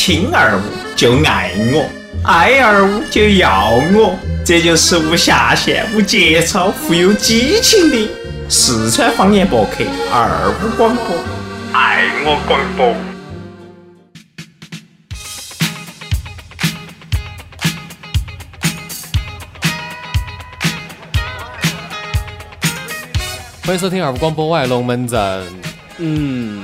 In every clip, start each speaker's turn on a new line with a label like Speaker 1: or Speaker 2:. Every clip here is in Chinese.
Speaker 1: 听二五就爱我，爱二五就要我，这就是无下限、无节操、富有激情的四川方言博客二五广播，爱我广播。
Speaker 2: 欢迎收听二五广播，我爱龙门阵。
Speaker 3: 嗯，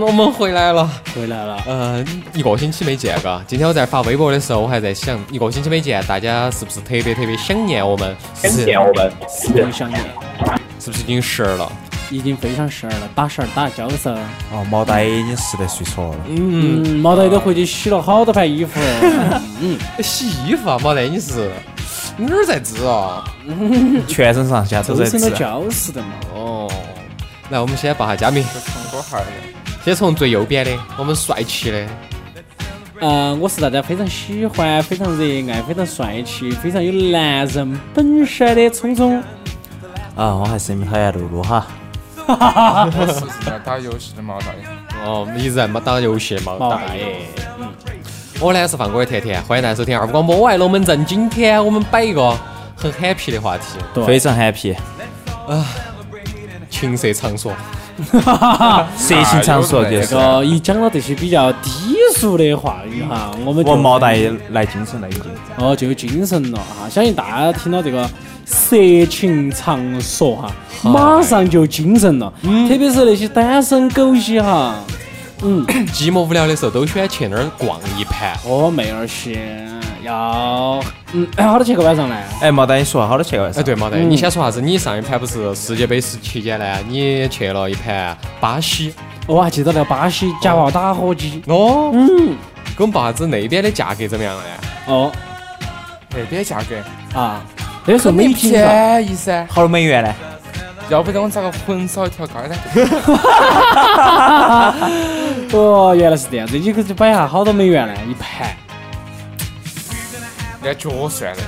Speaker 2: 嗯，我们回来了。
Speaker 3: 回来了。
Speaker 2: 呃，一个星期没见，嘎。今天我在发微博的时候，我还在想，一个星期没见，大家是不是特别特别想念我们？
Speaker 1: 想念我们，
Speaker 3: 是想念，
Speaker 2: 是不是已经十二了？
Speaker 3: 已经非常十二了，打十二打交噻。
Speaker 4: 哦，毛大爷已经实在睡着了。
Speaker 3: 嗯，毛大爷都回去洗了好多盘衣服。
Speaker 2: 嗯，洗衣服啊，毛大爷你是哪儿在织啊？
Speaker 4: 全身上下都在织。
Speaker 3: 都教室的嘛。
Speaker 2: 哦，来，我们先报下佳名。
Speaker 5: 唱歌号的。
Speaker 2: 先从最右边的，我们帅气的。
Speaker 3: 嗯，我是大家非常喜欢、非常热爱、非常帅气、非常有男人本色的聪聪。
Speaker 4: 啊，我还是你们讨厌露露哈。
Speaker 5: 我是在打游戏的毛大爷。
Speaker 2: 哦，一直在打游戏的毛大爷。嗯。我呢是放歌的甜甜，欢迎大家收听二五广播，我爱龙门阵。今天我们摆一个很 happy 的话题，
Speaker 4: 非常 happy。
Speaker 2: 啊，情色场所。
Speaker 4: 色情场所
Speaker 3: 这个一讲到这些比较低俗的话语哈，我们
Speaker 4: 我毛大爷来精神了已经。
Speaker 3: 哦，就有精神了哈！相信大家听到这个色情场所哈，马上就精神了。嗯。特别是那些单身狗些哈，嗯，
Speaker 2: 寂寞无聊的时候都喜欢去那儿逛一盘。
Speaker 3: 哦，妹儿些要，嗯，好多钱个晚上呢？
Speaker 4: 哎，毛蛋，你说好多钱个晚上？
Speaker 2: 哎，对，毛大爷，你先说啥子？你上一盘不是世界杯时期间呢？你去了一盘巴西。
Speaker 3: 我还记得那个巴西夹娃打火机。
Speaker 2: 哦。嗯。给我们报下子那边的价格怎么样呢？
Speaker 3: 哦。
Speaker 5: 那边价格
Speaker 3: 啊？那时候没
Speaker 5: 便宜噻。
Speaker 4: 好多美元呢？
Speaker 5: 要不得我咋个混少一条街呢？
Speaker 3: 哦，原来是这样子，你可是摆下好多美元呢，一盘。
Speaker 5: 按脚算的，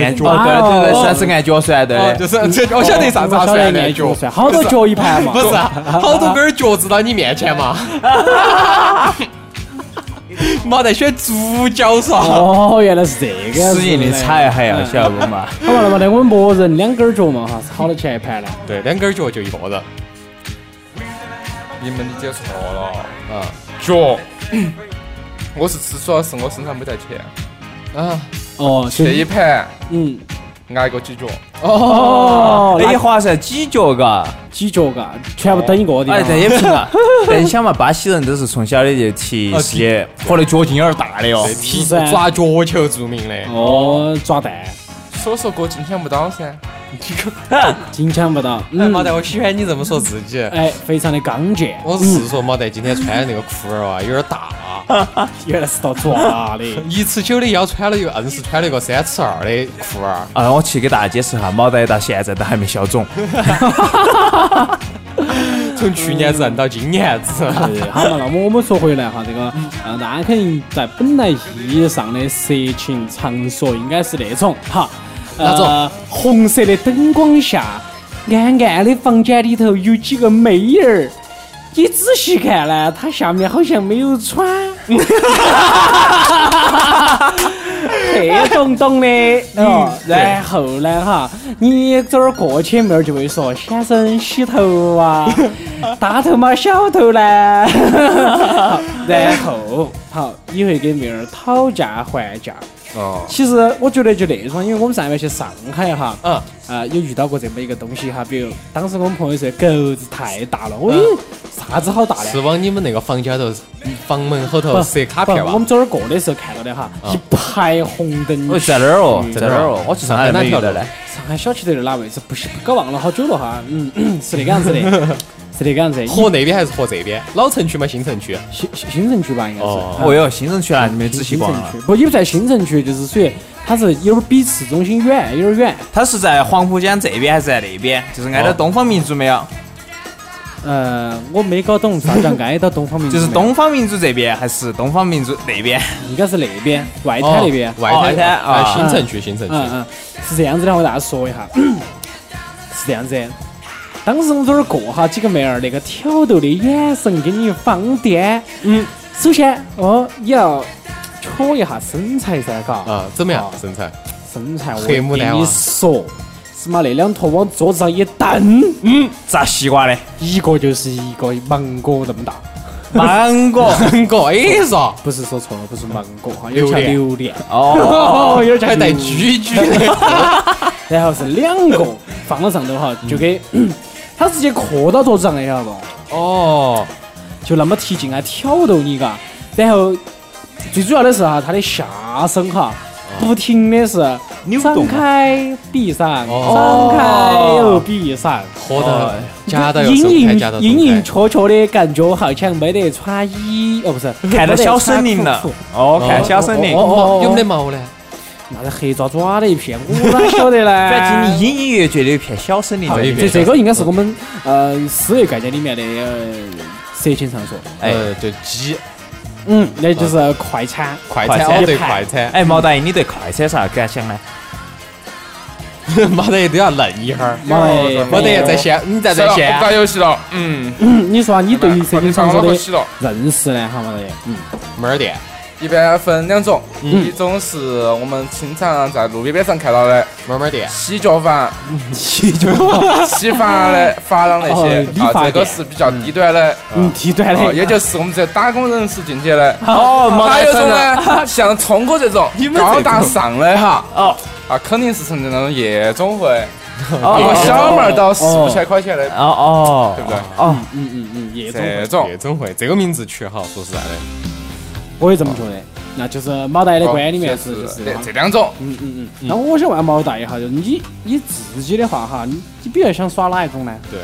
Speaker 4: 按脚对对对，算是按脚算的，
Speaker 2: 就是这我晓得啥子
Speaker 3: 算按脚算，好多脚一盘嘛，
Speaker 2: 不是，好多根脚趾到你面前嘛。没得选猪脚噻。
Speaker 3: 哦，原来是这个。
Speaker 4: 使劲的踩还要晓得不嘛？
Speaker 3: 好嘛，那么那，我们默认两根脚嘛哈，是好多钱一盘呢？
Speaker 2: 对，两根脚就一个人。
Speaker 5: 你们理解错了啊！脚，我是吃，主要是我身上没带钱。
Speaker 3: 啊，哦，
Speaker 5: 这一盘，
Speaker 3: 嗯，
Speaker 5: 挨个几脚，
Speaker 3: 哦，
Speaker 4: 那一划算，几脚嘎，
Speaker 3: 几脚嘎，全部等一个的，
Speaker 4: 哎，这也平啊。但你想嘛，巴西人都是从小的就踢世界，或者脚劲有点大的哟，
Speaker 2: 踢抓脚球著名的，
Speaker 3: 哦，抓蛋，
Speaker 5: 所以说哥金抢不到噻。
Speaker 3: 金抢不到。
Speaker 2: 嗯，毛蛋，我喜欢你这么说自己。
Speaker 3: 哎，非常的刚健。
Speaker 2: 我是说，毛蛋今天穿的那个裤儿啊，有点大。
Speaker 3: 原来是到抓的。
Speaker 2: 一尺九的腰穿了一个，硬是穿了一个三尺二的裤儿。
Speaker 4: 啊，我去给大家解释下，毛蛋到现在都还没消肿。
Speaker 2: 从去年子到今年子。
Speaker 3: 好嘛，那么我们说回来哈，这个，嗯，大家肯定在本来意义上的色情场所应该是那种，哈。
Speaker 2: 那种
Speaker 3: 红色的灯光下，暗暗的房间里头有几个妹儿，你仔细看呢，她下面好像没有穿，黑洞洞的哦。然后呢，哈，你这儿过去，妹儿就会说：“先生洗头啊，大头嘛，小头呢？” 然后，好，你会给妹儿讨价还价。
Speaker 2: 哦，
Speaker 3: 其实我觉得就那种，因为我们上回去上海哈，
Speaker 2: 嗯，
Speaker 3: 啊，有遇到过这么一个东西哈，比如当时我们朋友说狗子太大了，喂，啥子好大的？
Speaker 2: 是往你们那个房间头、房门后头塞卡片吧？
Speaker 3: 我们走那儿过的时候看到的哈，一排红灯。
Speaker 4: 在哪儿哦？在哪儿哦？我去上海哪条的呢？
Speaker 3: 上海小区头哪位置？不是，搞忘了好久了哈。嗯，是那个样子的。是这个样子，
Speaker 2: 和那边还是和这边？老城区吗？新城区？
Speaker 3: 新新城区吧，应该是。
Speaker 4: 哦哟，新城区啊，你没仔细逛啊？
Speaker 3: 不，也不在新城区，就是属于它是有点比市中心远，有点远。
Speaker 4: 它是在黄浦江这边还是在那边？就是挨到东方明珠没有？
Speaker 3: 呃，我没搞懂啥叫挨到东方明珠。
Speaker 4: 就是东方明珠这边还是东方明珠那边？
Speaker 3: 应该是那边，外滩那边。
Speaker 2: 外滩啊，新城区，新城区。
Speaker 3: 嗯嗯，是这样子的，我给大家说一下，是这样子。当时我们这儿过哈，几个妹儿那个挑逗的眼神给你放电，
Speaker 2: 嗯，
Speaker 3: 首先哦，你要瞧一下身材噻，嘎，
Speaker 2: 啊，怎么样身材？
Speaker 3: 身材我
Speaker 2: 黑
Speaker 3: 跟你说，是嘛？那两坨往桌子上一蹬，
Speaker 4: 嗯，炸西瓜的，
Speaker 3: 一个就是一个芒果那么大。
Speaker 4: 芒果。
Speaker 2: 芒果哎嗦，
Speaker 3: 不是说错了，不是芒果哈，有点像
Speaker 2: 榴
Speaker 3: 榴莲，
Speaker 4: 哦，
Speaker 3: 哦，有点
Speaker 2: 还带
Speaker 3: 像榴莲
Speaker 2: 居居的。
Speaker 3: 然后是两个放到上头哈，就给它直接磕到桌子上的，晓得不？
Speaker 2: 哦，
Speaker 3: 就那么提劲啊，挑逗你嘎。然后最主要的是哈，他的下身哈，不停的是张
Speaker 4: 扭动
Speaker 3: 开闭上，
Speaker 2: 哦
Speaker 3: 张开又闭上。
Speaker 2: 喝的夹到又
Speaker 3: 隐，隐隐隐
Speaker 2: 松
Speaker 3: 绰绰的感觉，好像没得穿衣哦，不是
Speaker 4: 看到小森林了。哦，看小森林
Speaker 2: 有没得毛呢？
Speaker 3: 那是黑爪爪的一片，我哪晓得呢？
Speaker 4: 反正你隐隐约约觉得有一片小森林在里面。
Speaker 3: 这这个应该是我们呃思维概念里面的呃色情场所。
Speaker 4: 哎
Speaker 2: 呃，就鸡
Speaker 3: 嗯，那就是快餐。
Speaker 2: 快餐，对快餐，
Speaker 4: 哎，毛大爷，你对快餐啥感想呢？
Speaker 2: 没得都要愣一会儿，
Speaker 3: 妈的
Speaker 2: 没得在线，你在在线
Speaker 5: 不打游戏了。嗯，
Speaker 3: 嗯，你说啊，你对于色情场所的。认识呢？好嘛的，嗯，
Speaker 2: 门儿店，
Speaker 5: 一般分两种，
Speaker 3: 嗯
Speaker 5: 一种是我们经常在路边边上看到的
Speaker 2: 慢慢店，
Speaker 5: 洗脚房、
Speaker 3: 洗脚，
Speaker 5: 洗发的发廊那
Speaker 3: 哦
Speaker 5: 些啊，这个是比较低端的，
Speaker 3: 嗯，低端
Speaker 5: 哦，
Speaker 3: 的，
Speaker 5: 也就是我们这打工人士进去的。
Speaker 4: 哦，
Speaker 5: 还有一种。呢，像聪哥这种高大上的哈，
Speaker 4: 哦。
Speaker 5: 啊，肯定是成那种夜总会，一个
Speaker 4: 哦
Speaker 5: 小妹儿到四五千块钱的，
Speaker 4: 哦哦，
Speaker 5: 对不对？
Speaker 4: 哦，
Speaker 3: 嗯嗯嗯，夜总会，
Speaker 2: 夜总会这个名字取好，说实在的，
Speaker 3: 我也这么觉得。那就是毛大爷的观里面是
Speaker 5: 就
Speaker 3: 就是是
Speaker 5: 这这两种。
Speaker 3: 嗯嗯嗯。那我想问毛大爷哈，就是你你自己的话哈，你你比较想耍哪一种呢？
Speaker 2: 对，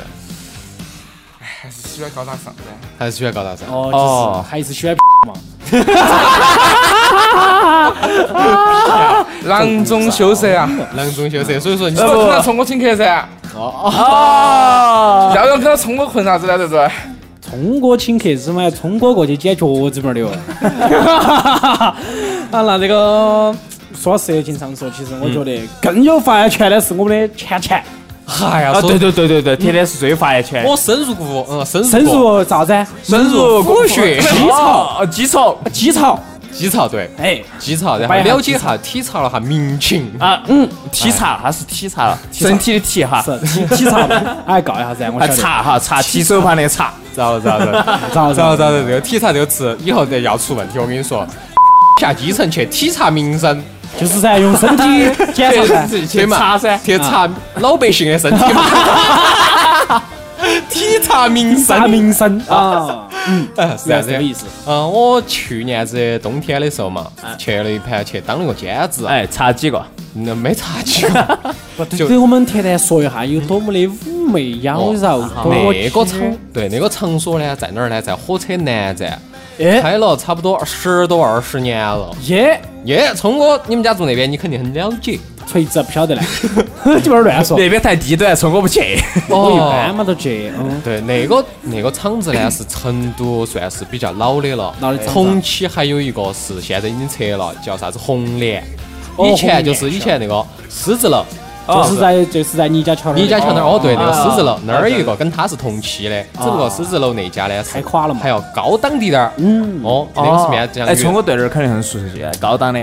Speaker 5: 还是喜欢高大上的。
Speaker 2: 还是喜欢高大上。
Speaker 3: 哦，
Speaker 4: 哦
Speaker 3: 就是还是喜欢嘛。
Speaker 5: 囊中羞涩啊！
Speaker 2: 囊中羞涩，所以说你
Speaker 5: 是不是跟他冲我请客噻？
Speaker 4: 哦，
Speaker 5: 要要跟他冲我混啥子呢？对不对？
Speaker 3: 聪哥请客是吗？聪哥过去捡脚趾板儿的哦。啊，那这个说色情场所，其实我觉得更有发言权的是我们的钱钱，
Speaker 2: 哎呀，
Speaker 4: 啊，对对对对对，天天是最有发言权。
Speaker 2: 我深入过，嗯，深入
Speaker 3: 深入啥子？
Speaker 4: 深入
Speaker 2: 骨血
Speaker 4: 基础，哦基础
Speaker 3: 基槽，
Speaker 2: 基槽，对，
Speaker 3: 哎，
Speaker 2: 基槽，然后了解一下体察了下民情。
Speaker 4: 啊，嗯，体察，它是体察了，身体的体哈，
Speaker 3: 是体体察，哎，告一下噻，我
Speaker 4: 啊
Speaker 3: 晓得。
Speaker 4: 察哈，查提手旁的查，
Speaker 2: 知道了，知道了，
Speaker 3: 知道
Speaker 2: 知道了，知道了。这个体察这个词以后再要出问题，我跟你说，下基层去体察民生，
Speaker 3: 就是噻，用身体 检查噻。
Speaker 2: 去嘛
Speaker 4: 查噻。
Speaker 2: 去查老百姓的身体嘛，体察民
Speaker 3: 啥
Speaker 2: 生。
Speaker 3: 民生啊？嗯，
Speaker 2: 嗯，是这
Speaker 3: 个意思。
Speaker 2: 嗯，我去年子冬天的时候嘛，去了一盘去当了个兼职，
Speaker 4: 哎，查几个？
Speaker 2: 那没查几个。
Speaker 3: 不，给我们谈谈说一下有多么的妩媚妖娆，
Speaker 2: 那个场，对那个场所呢，在哪儿呢？在火车南站，
Speaker 3: 哎
Speaker 2: 开了差不多十多二十年了。
Speaker 3: 耶，
Speaker 2: 耶，聪哥，你们家住那边，你肯定很了解。
Speaker 3: 锤子不晓得嘞，基本上乱说。
Speaker 4: 那边太低端，说我不去。
Speaker 3: 我 一般嘛都去，嗯，
Speaker 2: 对，那个那个厂子呢是成都算是比较老的了。
Speaker 3: 老的厂子，
Speaker 2: 同期还有一个是现在已经拆了，叫啥子红莲。
Speaker 3: 哦
Speaker 2: 以前就是以前那个狮子楼，
Speaker 3: 就是在就是在倪家桥那儿。
Speaker 2: 倪家桥那儿哦，对，那个狮子楼。
Speaker 4: 啊
Speaker 2: 那儿有一个跟它是同期的，只不过狮子楼那家呢是
Speaker 3: 太垮了嘛。
Speaker 2: 还要高档滴点儿。
Speaker 3: 嗯，
Speaker 2: 哦，那个是面这样
Speaker 4: 哎，从我对那儿肯定很熟悉，高档的。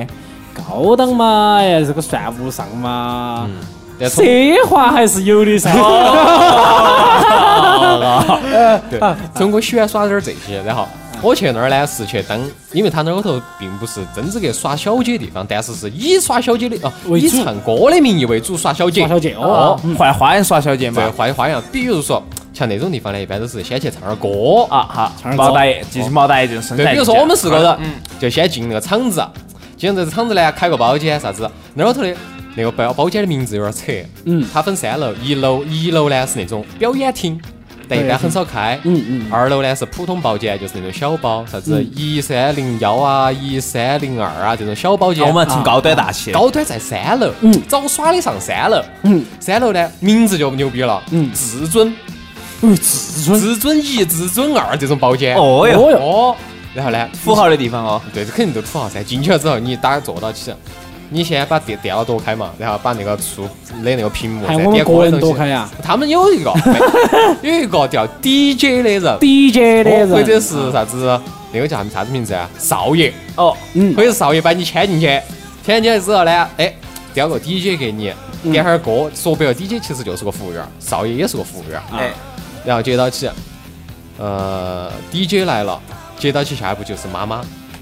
Speaker 3: 高档嘛，哎，这个算不上嘛。
Speaker 2: 但从
Speaker 3: 奢华还是有的噻。
Speaker 2: 对，中国喜欢耍点儿这些，然后我去那儿呢是去当，因为他那儿头并不是真正个耍小姐的地方，但是是以耍小姐的哦，以唱歌的名义为主耍小姐。
Speaker 3: 耍小姐哦
Speaker 2: 哦，
Speaker 4: 换花样耍小姐嘛
Speaker 2: 对，
Speaker 4: 嘛。
Speaker 2: 换花样，比如说像那种地方呢，一般都是先去唱点儿歌。
Speaker 4: 啊好
Speaker 3: 唱，儿
Speaker 4: 毛大爷，就是毛大爷这种身
Speaker 2: 对，比如说我们四个人，就先进那个场子，进这个厂子呢，开个包间啥子，那儿头的那个包包间的名字有点扯，
Speaker 3: 嗯。
Speaker 2: 它分三楼，一楼一楼呢是那种表演厅，但一般很少开，
Speaker 3: 嗯嗯。
Speaker 2: 二楼呢是普通包间，就是那种小包，啥子一三零幺啊、一三零二啊这种小包间。
Speaker 4: 我们挺高端大气。
Speaker 2: 高端在三楼，
Speaker 3: 嗯。
Speaker 2: 早耍的上三楼，
Speaker 3: 嗯，
Speaker 2: 三楼呢名字就牛逼了，
Speaker 3: 嗯。
Speaker 2: 至尊、
Speaker 3: 嗯，至尊。
Speaker 2: 至尊一、至尊二这种包间。
Speaker 4: 哦哟，
Speaker 3: 哟，
Speaker 2: 哦，然后呢，
Speaker 4: 土豪的地方哦。
Speaker 2: 对，这肯定都土豪噻。进去了之后，你打坐到起，你先把电电脑夺开嘛，然后把那个树的那个屏幕
Speaker 3: 还我们
Speaker 2: 再点
Speaker 3: 个人多
Speaker 2: 歌的东西。
Speaker 3: 开呀。
Speaker 2: 他们有一个 有一个叫 DJ 的人
Speaker 3: ，，DJ 的人
Speaker 2: 哦或者是啥子？那个叫啥啥子名字啊？少爷，
Speaker 4: 哦，
Speaker 3: 嗯。
Speaker 2: 或者是少爷把你牵进去，牵进去之后呢，哎，调个 DJ 给你，点哈儿歌，说白了，DJ 其实就是个服务员，少爷也是个服务员。儿，
Speaker 4: 哎，
Speaker 2: 然后接到起，呃，DJ 来了，接到起下一步就是妈妈，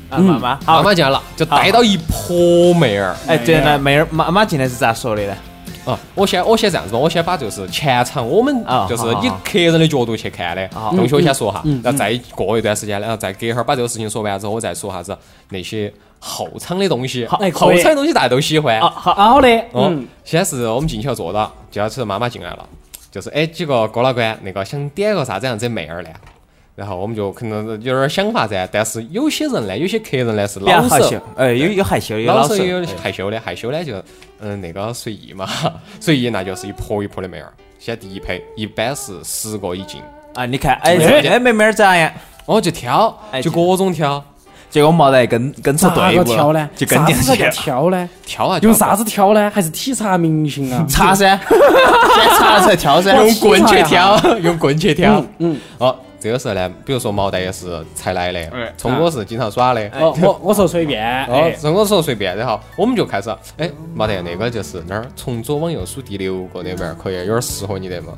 Speaker 4: 啊妈妈，
Speaker 2: 妈，妈进来了，就带到一泼妹儿。
Speaker 4: 哎，对了，妹儿妈妈进来是咋说的呢？
Speaker 2: 啊，我先我先这样子吧，我先把就是前场我们
Speaker 4: 啊
Speaker 2: 就是
Speaker 4: 好好
Speaker 2: 以客人的角度去看的
Speaker 4: 啊
Speaker 2: 东西，我先说哈，然后再过一段时间，然后再隔一会儿把这个事情说完之后，我再说啥子那些后场的东西。
Speaker 3: 哎
Speaker 2: 后场的东西大家都喜欢。
Speaker 4: 啊，好，
Speaker 3: 好的，
Speaker 2: 哦
Speaker 3: 嗯，，
Speaker 2: 先是我们进去要坐到，接下去妈妈进来了，就是哎几个哥老倌那个想点个啥子样子妹儿呢？然后我们就可能有点儿想法噻，但是有些人呢，有些客人呢是老
Speaker 4: 害羞，，哎，有有害羞，有老手，
Speaker 2: 也有
Speaker 4: 哎
Speaker 2: 害羞的，害羞呢就嗯那个随意嘛，随意那就是一泼一泼的妹儿。先第一批一般是十个一进，
Speaker 4: 啊，你看，哎，
Speaker 2: 哎
Speaker 4: 哎，妹妹儿咋样？
Speaker 2: 哦就挑，
Speaker 4: 哎
Speaker 2: 就各种挑，
Speaker 4: 结果没得跟跟出
Speaker 3: 咋
Speaker 4: 队伍了
Speaker 3: 挑呢？
Speaker 4: 就跟进去
Speaker 3: 啥子。挑呢？
Speaker 2: 挑啊，
Speaker 3: 用啥子挑呢？还是体察民情啊？
Speaker 4: 查噻，先查了才挑噻。
Speaker 2: 用棍去挑，用棍去挑
Speaker 3: 嗯。嗯，
Speaker 2: 哦，这个时候呢，比如说毛蛋也是才来的
Speaker 5: 哎，
Speaker 2: 聪哥是经常耍的。
Speaker 3: 哦，我我说随便，
Speaker 2: 哦
Speaker 3: 哎，，
Speaker 2: 聪哥说随便，然后我们就开始，哎，毛蛋那个就是那儿从左往右数第六个那边，可以有点适合你的嘛？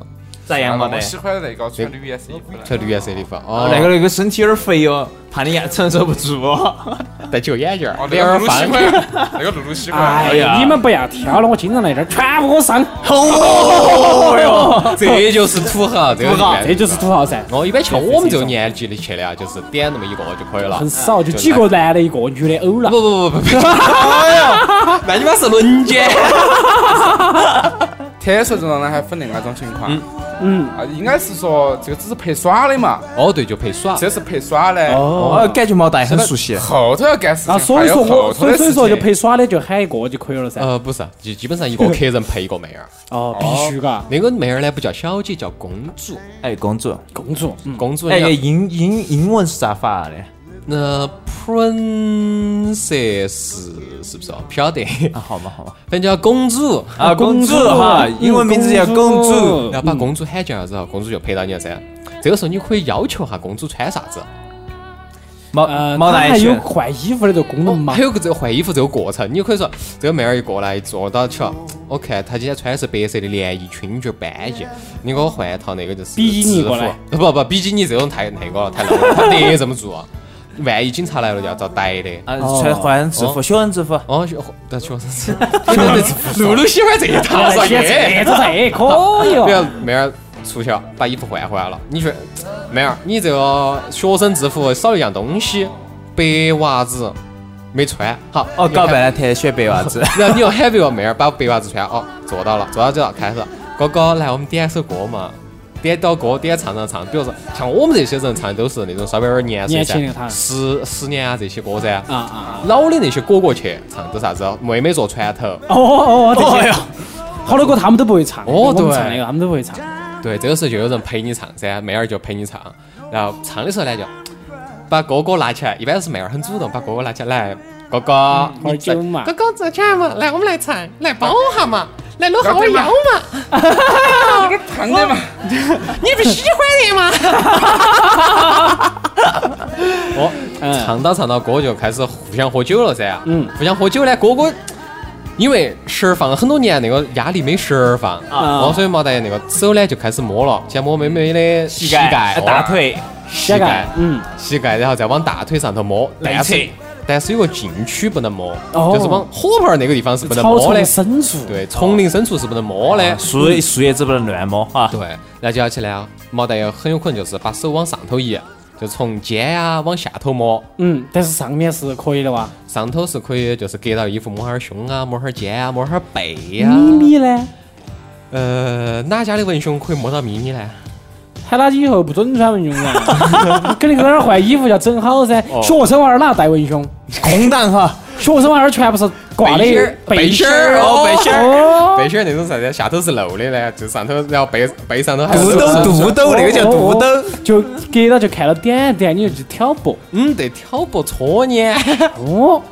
Speaker 4: 咋样毛蛋
Speaker 5: 我？喜欢那个穿绿颜色衣服的。
Speaker 2: 穿绿颜色的衣服，
Speaker 4: 哦
Speaker 2: 哦，，
Speaker 4: 那个那个身体有点肥哦，怕你承受不住哦。
Speaker 2: 戴起个眼镜儿
Speaker 5: 露露喜。欢，那个露露喜欢。
Speaker 3: 哎
Speaker 4: 呀
Speaker 3: 你们不要挑了，我经常来这儿，全部给我上，
Speaker 4: 哦哟，
Speaker 2: 这就是土豪，这个
Speaker 4: 土豪
Speaker 3: 这就是土豪噻。
Speaker 2: 哦，一般像我们这个年纪的去的啊，就是点那么一个就可以了，
Speaker 3: 很少，就几个男的，一个女的偶了。
Speaker 2: 不不不不不，哎呀，那你妈是轮奸。
Speaker 5: 天色这种呢还分另外一种情况，
Speaker 3: 嗯嗯，
Speaker 5: 啊，应该是说这个只是陪耍的嘛，
Speaker 2: 哦，对，就陪耍。
Speaker 5: 这是陪耍的，
Speaker 4: 哦，感觉毛蛋很熟悉。
Speaker 5: 后头要干事
Speaker 3: 啊，所以说我，所以所以。说就陪耍的就喊一个就可以了噻。
Speaker 2: 呃，不是，就基本上一个客人陪一个妹儿。
Speaker 3: 哦，必须嘎，
Speaker 2: 那个妹儿呢不叫小姐，叫公主。
Speaker 4: 哎，公主，
Speaker 3: 公主，嗯，
Speaker 2: 公主，
Speaker 4: 哎，
Speaker 2: 哎，
Speaker 4: 英英英文是咋发的？
Speaker 2: 那 princess 是不是哦？不晓得，
Speaker 4: 啊，好嘛好嘛。
Speaker 2: 反正叫公主。
Speaker 4: 啊，公主哈，英文名字叫公主。
Speaker 2: 然后把公主喊叫了之后，公主就陪到你了噻。这个时候你可以要求哈公主穿啥子。
Speaker 4: 毛
Speaker 3: 呃，
Speaker 4: 毛
Speaker 3: 他还有换衣服的这个功能嘛
Speaker 2: 还？有个这个换衣服这个过程，你就可以说这个妹儿一过来坐到起了，我看她今天穿的是白色的连衣裙，就斑衣，你给我换一套那个就是
Speaker 3: 比基尼过来
Speaker 2: 不不，比基尼这种太那个了，太 low 了，他得这么做。万一警察来了，要遭逮的。
Speaker 4: 啊，穿换制服，学生制服。
Speaker 2: 哦，学但学生是，露露喜欢这一套是吧？
Speaker 3: 现在
Speaker 2: 耶
Speaker 3: 这这可以
Speaker 2: 比如
Speaker 3: 哦。
Speaker 2: 妹儿出去了，把衣服换回来了，你说妹儿，你这个学生制服少一样东西，白袜子没穿，好
Speaker 4: 哦，搞半天选白袜子。
Speaker 2: 然后你又喊别个妹儿把白袜子穿，哦，做到了，做到这了开始，哥哥来，我们点首歌嘛，点到歌点唱唱唱，比如说像我们这些人唱的都是那种稍微有点年岁
Speaker 3: 年轻
Speaker 2: 十十年啊这些歌噻，
Speaker 3: 啊啊！
Speaker 2: 老的那些哥哥去唱都啥子，妹妹坐船头，
Speaker 3: 哦哦哦，这些好多歌他们都不会唱，
Speaker 2: 哦对
Speaker 3: 唱那个他们都不会唱。
Speaker 2: 对，这个时候就有人陪你唱噻，妹儿就陪你唱，然后唱的时候呢就把哥哥拉起来，一般是妹儿很主动把哥哥拉起来，来哥哥，
Speaker 3: 喝
Speaker 2: 你
Speaker 3: 酒嘛。
Speaker 2: 哥哥坐起来嘛，来我们来唱，来抱下嘛，来搂下我腰嘛。
Speaker 5: 有点胖的嘛，
Speaker 2: 你不喜欢的吗？哦，唱 到唱到哥就开始互相喝酒了噻。
Speaker 3: 嗯，
Speaker 2: 互相喝酒呢，哥哥因为绳儿放了很多年，那个压力没绳儿放，
Speaker 3: 啊。
Speaker 2: 哦，所以毛蛋那个手呢就开始摸了，先摸妹妹的膝盖、
Speaker 4: 大、腿、
Speaker 2: 膝盖、
Speaker 3: 嗯，
Speaker 2: 膝盖，然后再往大腿上头摸，
Speaker 4: 内侧
Speaker 2: 但是但是有个禁区不能摸，
Speaker 3: 哦
Speaker 2: 就是往火盆儿那个地方是不能摸的
Speaker 3: 丛。深处，
Speaker 2: 对，丛林深处是不能摸的。
Speaker 4: 树树叶子不能乱摸哈。
Speaker 2: 对，然后接下去呢，毛蛋也很有可能就是把手往上头移，就从肩啊、往下头摸，
Speaker 3: 嗯，但是上面是可以的哇。
Speaker 2: 上头是可以就是隔到衣服摸下儿胸啊，摸下儿肩啊，摸下儿背啊、
Speaker 3: 咪咪呢？
Speaker 2: 呃，哪家的文胸可以摸到咪咪呢？
Speaker 3: 喊他以后不准穿文胸啊！肯定在那儿换衣服要整好噻。
Speaker 2: 哦
Speaker 3: 学生娃儿哪带文胸？
Speaker 4: 空档哈，
Speaker 3: 学生娃儿全部是挂的
Speaker 2: 背心儿背心儿哦背心儿
Speaker 3: 哦
Speaker 2: 背心儿那种啥子，下头是露的呢，就上头，然后背背上头还
Speaker 4: 肚兜肚兜那个叫肚兜。
Speaker 3: 就隔到就看到点点，你就去挑拨。
Speaker 2: 嗯，对，挑拨搓你。
Speaker 3: 哦，
Speaker 2: 好，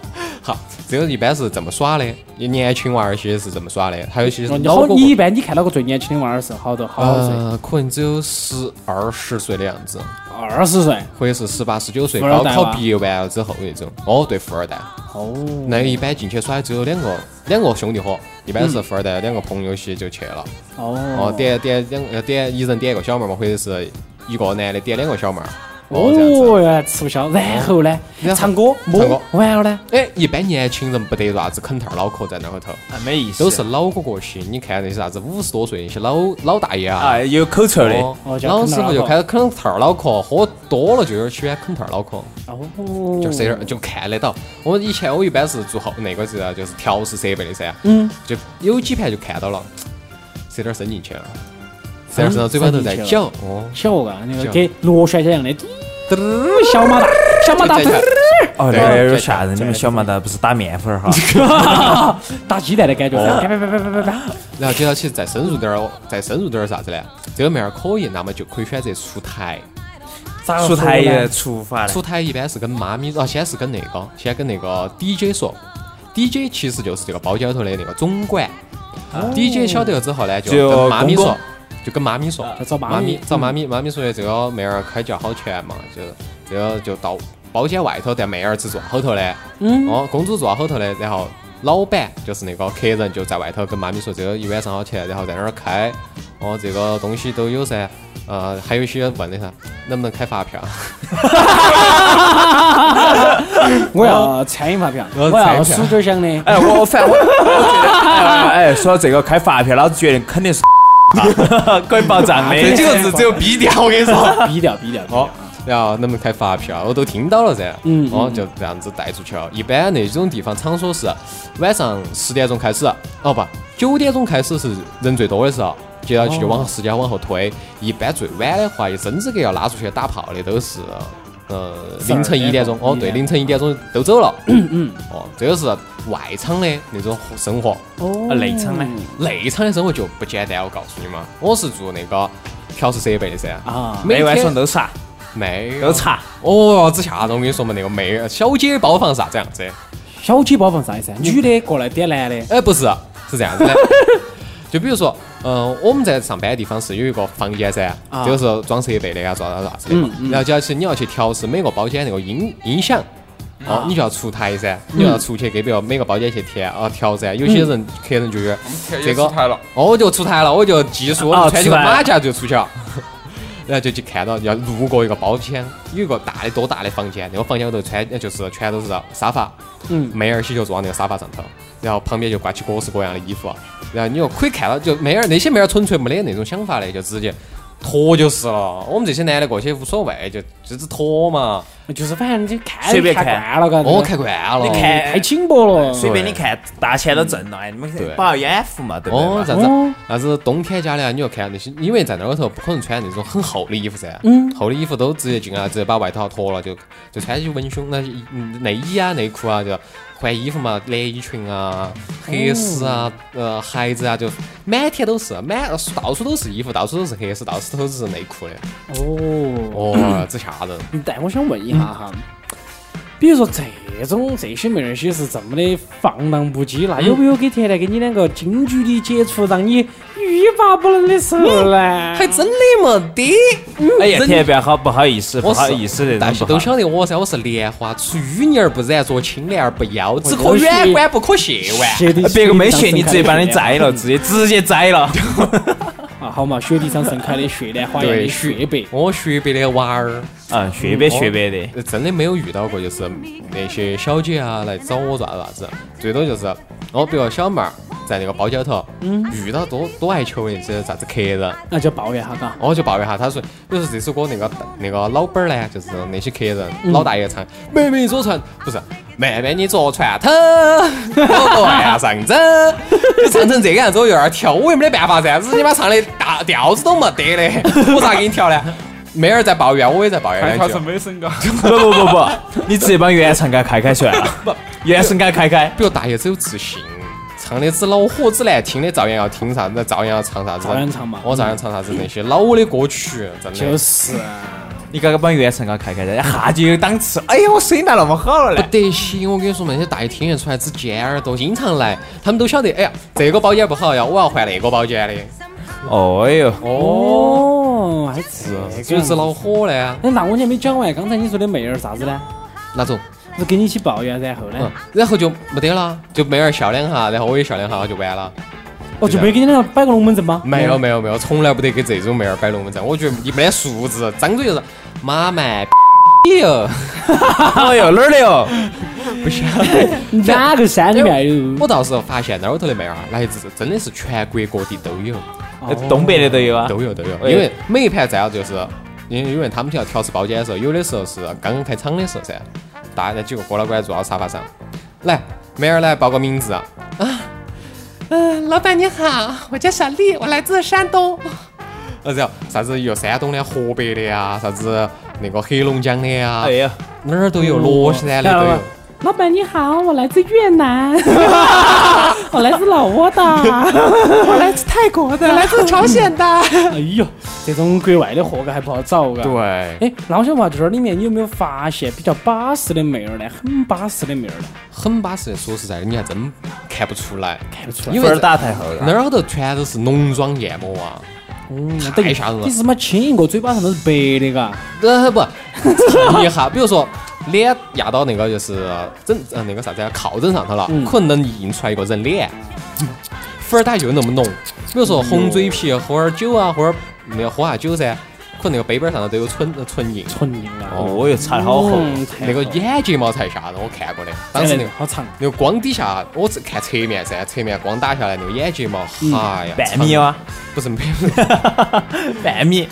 Speaker 2: 这个一般是这么耍的，年轻娃儿些是这么耍的，还有些
Speaker 3: 你一般你看到过最年轻的娃儿是好多好多岁？
Speaker 2: 呃，可能只有十二十岁的样子，
Speaker 3: 二十岁。
Speaker 2: 或者是十八、十九岁，高考毕业完了之后那种。哦，对，富二代。
Speaker 3: 哦，
Speaker 2: 那一般进去耍只有两个两个兄弟伙，一般是富二代两个朋友些就去了。哦，
Speaker 3: 哦，
Speaker 2: 点点两呃点一人点一个小妹儿嘛，或者是一个男的点两个小妹儿。哦，这样子。
Speaker 3: 哦呀，促销。然后呢唱歌
Speaker 2: 唱歌。
Speaker 3: 摸完了呢，
Speaker 2: 哎，一般年轻人不得啥子啃炭儿脑壳在那后头，
Speaker 4: 啊没意思，
Speaker 2: 都是脑壳过去。你看那些啥子五十多岁那些老老大爷啊，
Speaker 4: 哎有口臭的，
Speaker 2: 老师傅就开始啃炭儿脑壳，喝多了就有点喜欢啃炭儿脑壳，
Speaker 3: 哦，
Speaker 2: 就是这点儿就看得到。我以前我一般是做后那个是就是调试设备的噻，
Speaker 3: 嗯，
Speaker 2: 就有几盘就看到了，塞点儿伸进去了，塞点儿伸到嘴巴头再
Speaker 3: 伸进去
Speaker 2: 嚼，哦，
Speaker 3: 小嘎，那个跟螺旋桨一样的，嘚儿小马达，小马达，
Speaker 2: 再再
Speaker 3: 嘚
Speaker 4: 哦，
Speaker 2: 对
Speaker 4: 那个有点吓人。你们小马达不是打面粉儿哈？
Speaker 3: 儿 打鸡蛋的感觉，啪啪啪啪啪啪啪。
Speaker 2: 然后接到起再深入点儿，再深入点儿啥子呢？这个妹儿可以，那么就可以选择出台。
Speaker 4: 出台也出发
Speaker 2: 出，台一般是跟妈咪，啊，先是跟那个，先跟那个 DJ 说，DJ 其实就是这个包间头的那个总管。DJ 晓得了之后呢，就
Speaker 4: 就
Speaker 2: 跟妈咪
Speaker 4: 公公
Speaker 2: 说，就跟妈咪说，
Speaker 3: 就找妈
Speaker 2: 妈
Speaker 3: 咪
Speaker 2: 找妈咪，妈咪说的这个妹儿开价好钱嘛，就这个就到包间外头，但妹儿只坐后头的，
Speaker 3: 嗯。
Speaker 2: 哦，公主坐后头的，然后老板就是那个客人就在外头跟妈咪说这个一晚上好钱，然后在那儿开，哦，这个东西都有噻，呃，还有一些问的啥，能不能开发票？
Speaker 3: 我要餐饮发票，
Speaker 2: 我要
Speaker 3: 我要
Speaker 2: 餐饮票。
Speaker 3: 数点香的。
Speaker 4: 哎，我反正我我觉得，哎哎，说到这个开发票，老子觉得肯定是可以报账的。
Speaker 2: 这几个字只有逼掉，我跟你说。
Speaker 3: 逼掉，逼掉。
Speaker 2: 哦，然后能不能开发票？我都听到了噻。
Speaker 3: 嗯
Speaker 2: 哦，就这样子带出去了。一般那种地方场所是晚上十点钟开始，哦不，九点钟开始是人最多的时候，接下去就往时间往后推。一般最晚的话，甚至给要拉出去打炮的都是。呃，凌晨一点钟，哦，对，凌晨一点钟都走了。嗯嗯。哦，这个是外场的那种生活，
Speaker 3: 哦
Speaker 4: 啊内场呢？
Speaker 2: 内场的生活就不简单。我告诉你嘛，我是做那个调试设备的噻。
Speaker 3: 啊，
Speaker 4: 每晚上都啥
Speaker 2: 没有
Speaker 4: 都查，
Speaker 2: 哦，之吓人！我跟你说嘛，那个妹儿小姐包房啥子样子？
Speaker 3: 小姐包房啥意思啊？女的过来点男的。
Speaker 2: 哎，不是，是这样子的。就比如说，嗯、我们在上班的地方是有一个房间噻，
Speaker 3: 啊
Speaker 2: 这个是装设备的呀，做啥啥子的嘛。然后就要去你要去调试每个包间那个音音响。
Speaker 3: 啊
Speaker 2: 哦，你就要出台噻，你就要出去给别个每个包间去填啊调噻。有些人客人就有点这个
Speaker 5: 台了，
Speaker 2: 哦，我就出台了，我就技术，我穿起个马甲就出去了。然后就去看到要路过一个包间，有一个大的多大的房间，那个房间里头穿就是全都是沙发，
Speaker 3: 嗯，
Speaker 2: 妹儿些就坐到那个沙发上头，然后旁边就挂起各式各样的衣服，然后你又可以看到，就妹儿那些妹儿纯粹没得那种想法的，就直接脱就是了。我们这些男的过去无所谓，就就是脱嘛。
Speaker 3: 就是反正你看
Speaker 4: 随便
Speaker 3: 看
Speaker 4: 看
Speaker 3: 惯了，嘎。
Speaker 2: 哦，看惯了。
Speaker 4: 你看
Speaker 3: 太轻薄了。
Speaker 4: 随便你看大钱都挣了，哎，你们
Speaker 2: 对
Speaker 4: 不好眼福嘛，对不对？
Speaker 2: 哦，啥子
Speaker 3: 哦？
Speaker 2: 啥子冬天家的啊？你要看那些，因为在那里头不可能穿那种很厚的衣服噻。
Speaker 3: 嗯
Speaker 2: 厚的衣服都直接进来，直接把外套脱了，就就穿起文胸那些嗯内衣啊、内裤啊，就换衣服嘛，连衣裙啊、黑丝啊、呃鞋子啊，就满天都是，满到处都是衣服，到处都是黑丝，到处都是内裤的。
Speaker 3: 哦，
Speaker 2: 哦，这吓人！
Speaker 3: 但我想问一下哈，比如说这种这些妹儿些是这么的放荡不羁，那有没有给甜甜给你两个近距离接触，让你欲罢不能的时候呢？
Speaker 2: 还真的没得。
Speaker 4: 哎呀，甜不要好不好意思，不
Speaker 2: 我是
Speaker 4: 好意思的，
Speaker 2: 大家都晓得我噻，我是莲花出淤泥而不染，濯清涟而不妖，只可远观不可亵玩。
Speaker 4: 别个没谢你，直接把你摘了，直接直接摘了。
Speaker 3: 啊，好嘛，雪地上盛开的雪莲花一样的雪白。
Speaker 2: 我雪白的娃儿，
Speaker 4: 啊，雪白雪白的，
Speaker 2: 呃真的没有遇到过，就是那些小姐啊来找我做啥子，最多就是哦，比如小妹儿在那个包间头，
Speaker 3: 嗯。
Speaker 2: 遇到多多爱求人些啥子客人，
Speaker 3: 那就抱怨哈，嘎。
Speaker 2: 我就抱怨下，他说，比如说这首歌那个那个老板儿呢，就是那些客人、
Speaker 3: 嗯。
Speaker 2: 老大爷唱，妹妹坐船。不是，妹妹你坐船头，我坐岸上走，你唱成这个样子，我有点儿跳，我又没得办法噻，只是你妈唱的大调子都没得的，我咋给你调呢？妹儿在抱怨，我也在抱怨两句。
Speaker 5: 还他是。没身高，
Speaker 4: 不不不不，你直接把原唱给他开开算了，原声给他开开。
Speaker 2: 比如大爷只有自信，唱的只恼火只难听的，照样要听啥子，照样要唱啥子，
Speaker 3: 照样唱嘛。
Speaker 2: 我照样唱啥子那些老的歌曲，真的。
Speaker 3: 就是啊，
Speaker 4: 你刚刚把原成刚开开的，一下就有档次。哎呀，我声音咋那么好了
Speaker 2: 不？得行，我跟你说嘛，那些大爷听得出来，只尖耳朵，经常来，他们都晓得，哎呀，这个包间不好，要我要换那个包间的。
Speaker 4: 哦哟，
Speaker 3: 哦，还是
Speaker 2: 就是恼火呢。
Speaker 3: 哎，那我还没讲完，刚才你说的妹儿啥子呢？
Speaker 2: 哪种？
Speaker 3: 是跟你一起抱怨，然后
Speaker 2: 嗯
Speaker 3: 呢？，
Speaker 2: 然后就没得了，就妹儿笑两下，然后我也笑两下，就完了。
Speaker 3: 哦，就没给你俩摆个龙门阵吗？
Speaker 2: 没有没有没有，从来不得给这种妹儿摆龙门阵。我觉得你没得素质，张嘴就是妈卖哟。
Speaker 4: 哎呦，哪儿的哟？
Speaker 2: 不晓得
Speaker 3: 哪个山里面有？
Speaker 2: 我到时候发现那儿头的妹儿啊，来自真的是全国各地都有，
Speaker 3: 哦
Speaker 4: 东北的都有啊。
Speaker 2: 都有都有。
Speaker 4: 哎
Speaker 2: 因为每一盘这样就是，因为因为他们要调试包间的时候，有的时候是刚刚开场的时候噻，大家几个哥老倌坐到沙发上，来，妹儿来报个名字啊。嗯，老板你好，我叫小丽，我来自山东。呃，然后啥子有山东的、河北的呀，啥子那个黑龙江的呀
Speaker 4: 哎，呀，
Speaker 2: 哪儿都有，乐山的都有。
Speaker 3: 老板你好，我来自越南，我来自老挝的，
Speaker 2: 我来自泰国的，来自朝鲜的。
Speaker 3: 哎呦，这种国外的货个还不好找嘎。。
Speaker 2: 对，
Speaker 3: 哎，那我想问，就这里面你有没有发现比较巴适的妹儿呢？很巴适的妹儿呢？
Speaker 2: 很巴适。说实在的，你还真看不出来，
Speaker 3: 看不出来。
Speaker 2: 因为
Speaker 4: 分儿打太厚了。
Speaker 2: 那儿头全都是浓妆艳抹啊，
Speaker 3: 嗯，
Speaker 2: 太吓人了
Speaker 3: 你。是嘛亲一个嘴巴上都是白的嘎？
Speaker 2: 呃不，蹭一下，比如说脸压到那个就是枕呃那个啥子啊靠枕上头了，
Speaker 3: 嗯
Speaker 2: 可能能印出来一个人脸，粉儿打就那么浓。比如说红嘴皮，喝点酒啊，或者没有喝下酒噻，那个杯杯上头都有唇呃唇印。
Speaker 3: 唇印啊。
Speaker 4: 哦哟，擦得好厚。
Speaker 3: 嗯太
Speaker 2: 那个眼睫毛才吓人，我看过的。当时那个
Speaker 3: 好长，
Speaker 2: 那个光底下，我只看侧面噻，侧面光打下来，那个眼睫毛，哎呀，
Speaker 4: 半米啊，
Speaker 2: 不是没
Speaker 4: 半米。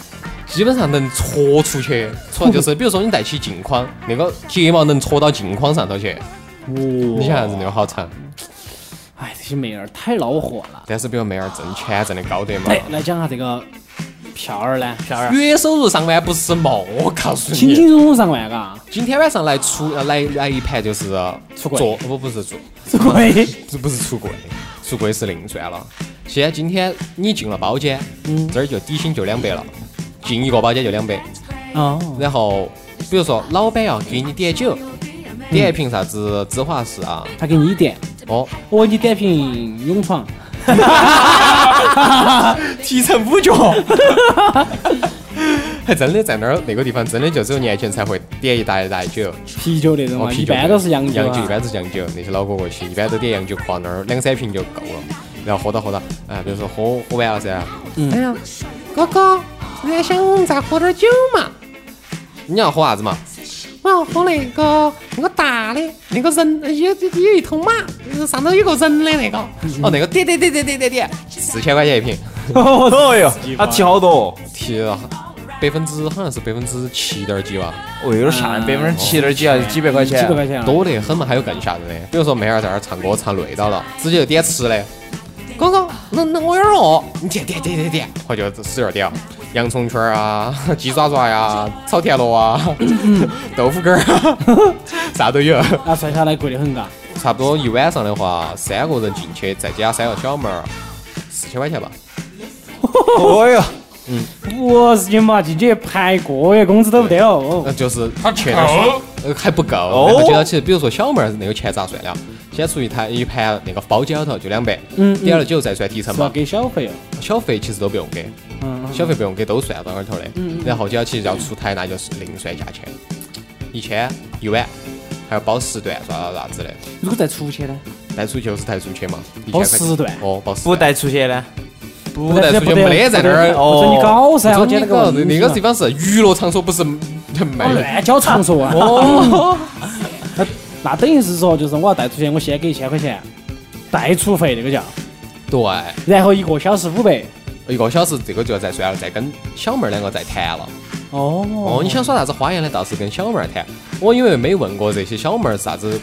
Speaker 2: 基本上能戳出去，戳就是 比如说你戴起镜框，那个睫毛能戳到镜框上头去，你
Speaker 3: 哇
Speaker 2: 想啥子那个好长？
Speaker 3: 哎，这些妹儿太恼火了。
Speaker 2: 但是比如妹儿挣钱挣的高得嘛，
Speaker 3: 哎，来讲下这个票儿呢，票儿
Speaker 2: 月收入上万不是梦，我告诉你，
Speaker 3: 轻轻松松上万嘎，
Speaker 2: 今天晚上来出呃来来一盘就是
Speaker 3: 出柜
Speaker 2: 做不不是做。
Speaker 3: 出柜，
Speaker 2: 这 不是出柜，出柜是另算了。现在今天你进了包间，
Speaker 3: 嗯。
Speaker 2: 这儿就底薪就两百了，进一个包间就两百。
Speaker 3: 哦，
Speaker 2: 然后比如说老板要给你点酒，点一瓶啥子芝华士啊，
Speaker 3: 他给你点，
Speaker 2: 哦，
Speaker 3: 我给你点瓶勇闯，
Speaker 2: 提成五角，还真的在那儿那个地方，真的就只有年轻人才会点一大一大酒。
Speaker 3: 啤酒那种
Speaker 2: 哦，酒
Speaker 3: 一般都是洋酒
Speaker 2: 洋酒一
Speaker 3: 啊。
Speaker 2: 般是洋酒，那些老哥哥去一般都点洋酒矿那儿两三瓶就够了，然后喝到喝到，哎，比如说喝喝完了噻，
Speaker 3: 嗯
Speaker 2: 哎呀，哥哥，你还想再喝点酒嘛？你要喝啥子嘛？我要喝那个那个大的，那个人有有有一头马，上头有个人的那个，哦，那个点点点点点点点，四千块钱一瓶，
Speaker 4: 哦哟，他提好多，
Speaker 2: 提了百分之好像是百分之七点几吧。
Speaker 4: 哦，有点吓人，百分之七点几啊，几百块钱
Speaker 3: 几百。块钱啊，
Speaker 2: 多得很嘛，还有更吓人的，比如说妹儿在那儿唱歌唱累到了，直接就点吃的。哥哥，那那我有点饿，你点点点点点，我就使劲点，洋葱圈儿啊，鸡爪爪呀，炒田螺啊，豆腐干儿啊，啥都有。
Speaker 3: 那，算下来贵得很嘎。
Speaker 2: 差不多一晚上的话，三个人进去，再加三个小妹儿，四千块钱吧。
Speaker 4: 哦哟，
Speaker 3: 不是你嘛，进去排个月工资都不得哦。
Speaker 2: 那，就是他去那儿呃还不够，
Speaker 4: 哦
Speaker 2: 然后接到起，比如说小妹儿那个钱咋算了？先出一台一盘那个包间里头就两百，
Speaker 3: 嗯嗯
Speaker 2: 点了酒再算提成嘛。
Speaker 3: 是给小费哦。
Speaker 2: 小费其实都不用给，
Speaker 3: 嗯，
Speaker 2: 小费不用给，都算到那儿头的。然后接到起要出台，那就是另算价钱，一千一晚，还要包时段啥啥啥子的。
Speaker 3: 如果再出去呢？
Speaker 2: 带出去就是带出去嘛，一
Speaker 3: 包
Speaker 2: 千块钱
Speaker 3: 时段
Speaker 2: 哦，包时
Speaker 4: 不带出去呢？
Speaker 2: 不带出去没得在那儿
Speaker 3: 哦，你搞噻，我
Speaker 2: 这
Speaker 3: 捡了个
Speaker 2: 那个地方是娱乐场所，不是
Speaker 3: 哦
Speaker 2: 卖。
Speaker 3: 乱交场所啊。哦，那那等于是说，就是我要带出去，我先给一千块钱，带出费那个叫，
Speaker 2: 对，
Speaker 3: 然后一个小时五百。
Speaker 2: 一个小时这个就要再算了，再跟小妹儿两个再谈了。
Speaker 3: 哦
Speaker 2: 哦，你想耍啥子花样呢？倒是跟小妹儿谈。我因为没问过这些小妹儿啥子，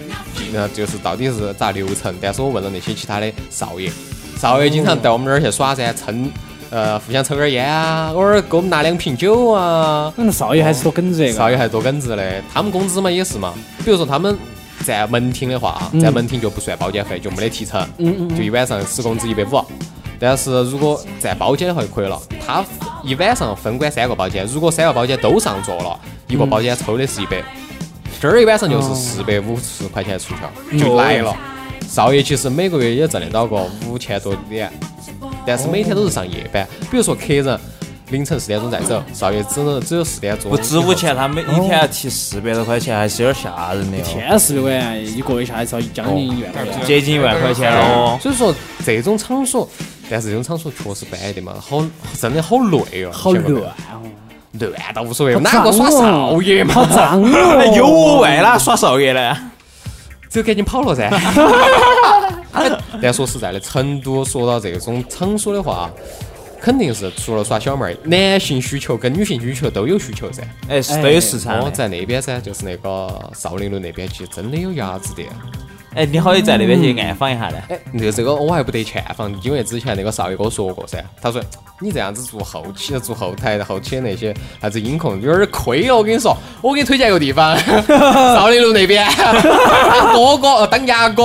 Speaker 2: 呃，就是到底是咋流程，但是我问了那些其他的少爷，少爷经常带我们那儿去耍噻，蹭，呃，互相抽根烟啊，偶尔给我们拿两瓶酒啊。
Speaker 3: 那少爷还是多耿直的。
Speaker 2: 少爷还多耿直的，他们工资嘛也是嘛，比如说他们在门厅的话，在门厅就不算包间费，就没得提成，
Speaker 3: 嗯嗯
Speaker 2: 就一晚上死工资一百五。但是如果占包间的话就可以了，他一晚上分管三个包间，如果三个包间都上座了，一个包间抽的是一百，今儿一晚上就是四百五十块钱出票就来了。少爷其实每个月也挣得到个五千多点，但是每天都是上夜班。比如说客人凌晨四点钟再走，少爷只能只有四点钟。
Speaker 4: 不值五钱，他每一天要提四百多块钱，还是有点吓人的一，
Speaker 3: 天四百块钱，一个月下来是要将近一万块钱。
Speaker 4: 接近一万块钱了哦。
Speaker 2: 所以说这种场所，但是这种场所确实办的嘛，好真的好累哦，
Speaker 3: 好乱哦，
Speaker 2: 乱倒无所谓，哪个耍少爷嘛？
Speaker 3: 好脏哦！
Speaker 4: 有我为哪耍少爷呢？
Speaker 2: 只有赶紧跑了噻。但说实在的，成都说到这种场所的话，肯定是除了耍小妹儿，男性需求跟女性需求都有需求噻。
Speaker 4: 哎，是都有市场
Speaker 2: 哦，
Speaker 4: 的。
Speaker 2: 在那边噻，就是那个少林路那边，其实真的有鸭子店。
Speaker 4: 哎，你好，在那边去暗访一下呢？
Speaker 2: 哎，那个这个我还不得欠访，因为之前那个少爷跟我说过噻，他说你这样子做后期、做后台、后期那些啥子音控有点亏了。我跟你说，我给你推荐一个地方，少林路那边，哥哥呃当牙哥，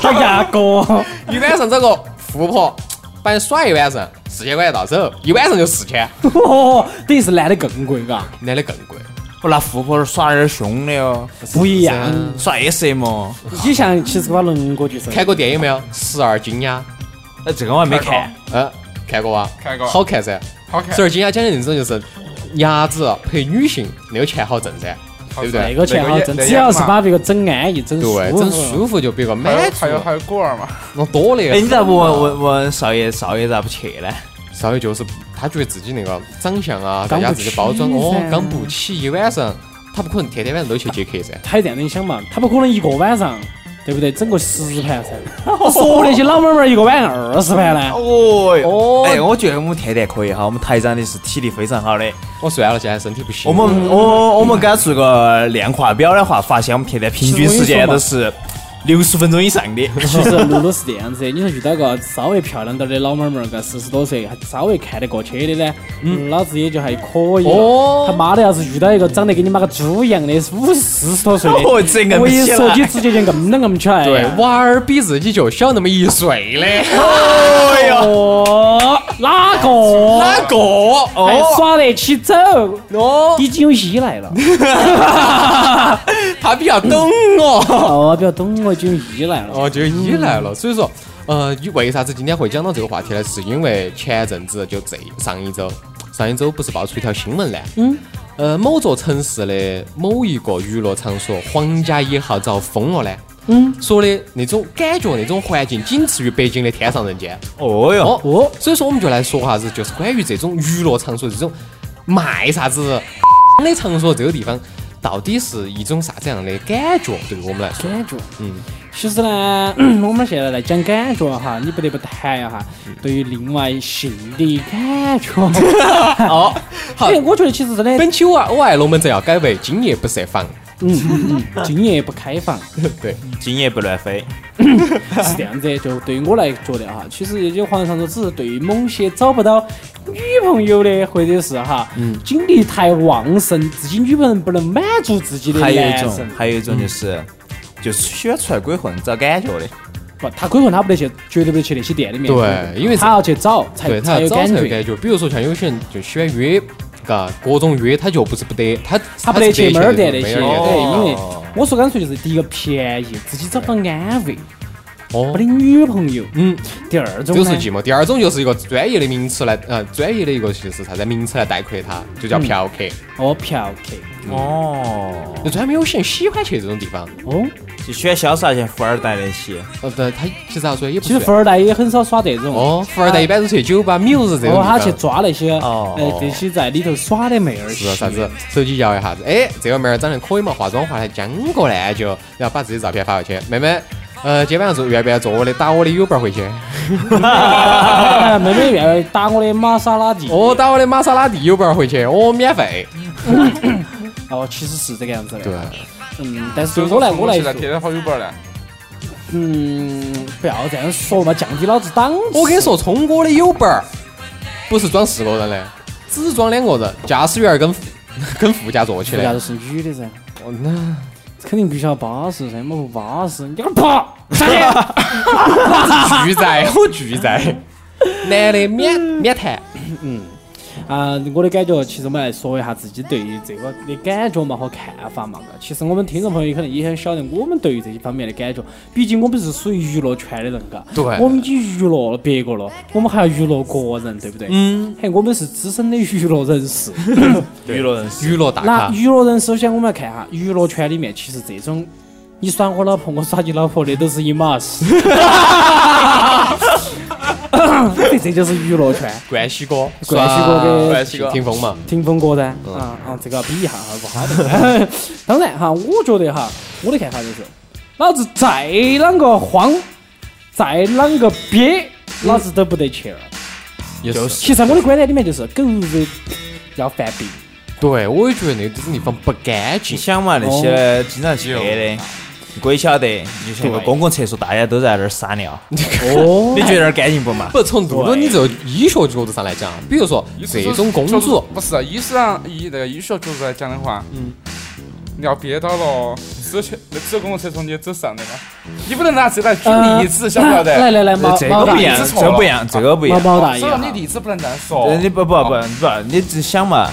Speaker 3: 当牙哥，
Speaker 2: 一晚上找个富婆把你耍一晚上，四千块钱到手，一晚上就四千，
Speaker 3: 哦，等于是男的更贵，嘎，
Speaker 2: 男的更贵。
Speaker 4: 不，那富婆耍点凶的哦，
Speaker 3: 不一样。
Speaker 4: 耍 SM 哦。
Speaker 3: 你像其实把龙哥就是
Speaker 2: 看过电影没有？十二金鸭，
Speaker 4: 哎，这个我还没看。
Speaker 2: 嗯，看过啊？
Speaker 5: 看过
Speaker 2: 好看噻。
Speaker 5: 好看
Speaker 2: 十。二金鸭讲的那种就是鸭子陪女性，那个钱好挣噻，对不对？
Speaker 3: 那个钱好挣，
Speaker 5: 那个也
Speaker 3: 只要是把别个整安逸、整
Speaker 2: 对，
Speaker 3: 舒
Speaker 2: 整，舒服就别个
Speaker 5: 还
Speaker 2: 满足
Speaker 5: 有还有还有果儿嘛，
Speaker 2: 那多的
Speaker 4: 哎，你咋不问问问少爷？少爷咋不去呢？
Speaker 2: 少爷就是他觉得自己那个长相啊，
Speaker 3: 刚不
Speaker 2: 再加自己包装哦
Speaker 3: 噻，
Speaker 2: 刚不起，一晚上他不可能天天晚上都去接客噻。
Speaker 3: 他这样的你想嘛，他不可能一个晚上，对不对？整个十盘噻，说那些老妹儿们一个晚上二十盘呢。
Speaker 4: 哦
Speaker 2: 哦
Speaker 4: 哎，我觉得我们天天可以哈，我们台长的是体力非常好的。
Speaker 2: 我算了，现在身体不行。
Speaker 4: 我们我我们给他做个量化表的话，发现我们天天平均时间都是六十分钟以上的。
Speaker 3: 其实露露是这样子的，你说遇到个稍微漂亮点的老妹儿们儿，个四十多岁，还稍微看得过去的呢，嗯老子也就还可以。
Speaker 2: 哦
Speaker 3: 他妈的，要是遇到一个长得跟你妈个猪一样的五四十多岁
Speaker 4: 哦
Speaker 3: 的，我一说你直接就硬都硬不起来。
Speaker 2: 对，娃儿比自己就小那么一岁的，
Speaker 3: 哦，哪个？
Speaker 2: 哪个？
Speaker 3: 还耍得起走？
Speaker 2: 哦，
Speaker 3: 已经有依赖了。
Speaker 2: 他比较懂我。
Speaker 3: 哦，比较懂我，已经有依赖了。
Speaker 2: 哦，就依赖了。所以说，呃，你为啥子今天会讲到这个话题呢？是因为前阵子就这上一周，上一周不是爆出一条新闻呢？嗯。呃，某座城市的某一个娱乐场所皇家一号遭封了呢。嗯。说的那种感觉，那种环境仅次于北京的天上人间。
Speaker 4: 哦哟，
Speaker 2: 哦，所以说我们就来说下子，就是关于这种娱乐场所这种卖啥子的 场所这个地方，到底是一种啥子样的感觉？对于我们来说，
Speaker 3: 感觉，
Speaker 2: 嗯，
Speaker 3: 其实呢，我们现在来讲感觉哈，你不得不谈一下对于另外性的感觉。
Speaker 2: 哦，好
Speaker 3: 因为我觉得其实真的，
Speaker 2: 本期我爱我爱龙门阵要改为今夜不设防。
Speaker 3: 嗯，今夜不开房
Speaker 2: 对，
Speaker 4: 今夜不乱飞。
Speaker 3: 是这样子的。就对于我来觉得哈，其实也就皇上说，只是对于某些找不到女朋友的，或者是哈，精力太旺盛，自己女朋友不能满足自己的
Speaker 4: 还有一种，，还有一种就是，就是喜欢出来鬼混找感觉的。
Speaker 3: 不，他鬼混他不得去，绝对不得去那些店里面。
Speaker 2: 对因为
Speaker 3: 他要去找才
Speaker 2: 对，他
Speaker 3: 才有
Speaker 2: 找
Speaker 3: 感觉。
Speaker 2: 感觉。比如说像有些人就喜欢约，嘎，各种约，他就不是不得，他
Speaker 3: 他不得去门儿的那些，对，因为我说干脆就是第一个便宜，自己找不到安慰，
Speaker 2: 哦
Speaker 3: 没得，女朋友。
Speaker 2: 嗯，
Speaker 3: 第二种
Speaker 2: 就是寂寞。第二种就是一个专业的名词来，呃，专业的一个就是啥子名词来概括它，就叫嫖客。
Speaker 3: 哦，嫖客，
Speaker 4: 哦，
Speaker 2: 就专门有些人喜欢去这种地方。
Speaker 3: 哦，
Speaker 4: 就喜欢潇洒些富二代那些。
Speaker 2: 哦，对，他其实咋说也不
Speaker 3: 其实富。二代也很少耍这种。
Speaker 2: 哦，富二代一般都去酒吧、米日这种
Speaker 3: 哦，他去。抓那些
Speaker 4: 哦
Speaker 3: 呃这些在里头耍的妹儿去。
Speaker 2: 是啊啥子？手机摇一下子，哎，这个妹儿长得可以嘛，化妆化的将过烂就，然后把自己照片发过去，妹妹，呃，今天晚上做愿不愿意做我的打我的友伴回去？
Speaker 3: 哎 妹妹愿意打我的玛莎拉蒂。
Speaker 2: 哦，打我的玛莎拉蒂友伴回去，哦，免费。
Speaker 3: 哦，其实是这个样子的。
Speaker 2: 对，
Speaker 3: 嗯，但是对我来我来说
Speaker 5: 现在，天天好友伴呢。
Speaker 3: 嗯，不要这样说嘛，降低老子档次。
Speaker 2: 我跟你说，聪哥的友伴儿不是装四个人的，只装两个人，驾驶员跟副跟副驾坐起来
Speaker 3: 副驾都。是女的噻，
Speaker 2: 哦，那
Speaker 3: 肯定必须要巴适噻，么不巴适，你给我跑！上去。
Speaker 2: 拒载，我拒载。男的免免谈，
Speaker 3: 啊、我的感觉，其实我们来说一下自己对于这个的感觉嘛和看法嘛。其实我们听众朋友可能也很晓得我们对于这些方面的感觉，毕竟我们是属于娱乐圈的人，嘎。
Speaker 2: 对
Speaker 3: 我们已经娱乐了别个了，我们还要娱乐个人，对不对？嗯。嘿，我们是资深的娱乐人士。
Speaker 4: 娱乐人士。
Speaker 2: 娱乐大
Speaker 3: 那，娱乐人，首先我们来看哈，娱乐圈里面其实这种你耍我老婆，我耍你老婆那都是一码事。这这就是娱乐圈，
Speaker 2: 冠希哥，
Speaker 3: 冠希哥跟
Speaker 5: 冠希哥
Speaker 2: 霆锋嘛，
Speaker 3: 霆锋哥噻，啊啊，这个比一下哈不好的。当然哈，我觉得哈，我的看法就是，老子再啷个慌，再啷个憋，老子都不得去了。
Speaker 2: 也是。
Speaker 3: 其实我的观点里面就是，狗日要犯病。
Speaker 2: 对，我也觉得那种地方不干净
Speaker 4: 你
Speaker 2: 净。
Speaker 4: 想嘛，那些经常去的，鬼晓得，就像个公共厕所，大家都在那儿撒尿，
Speaker 3: 哦。
Speaker 4: 你觉得那儿干净不嘛？
Speaker 2: 不从露露你这个医学角度上来讲，比如说这种公
Speaker 5: 就是
Speaker 2: 主，
Speaker 5: 不是医生上医那个医学角度来讲的话，嗯，尿憋到了，只有去只有公共厕所你走上的嘛，你不能拿这来举例子，晓不晓得？
Speaker 3: 来来来，毛
Speaker 4: 这
Speaker 3: 毛大爷。
Speaker 4: 个不一样，这个不一样，这个不一样。
Speaker 3: 毛大爷哈，
Speaker 5: 所以你例子不能这样说
Speaker 4: 呃，。你不不不不，你只想嘛，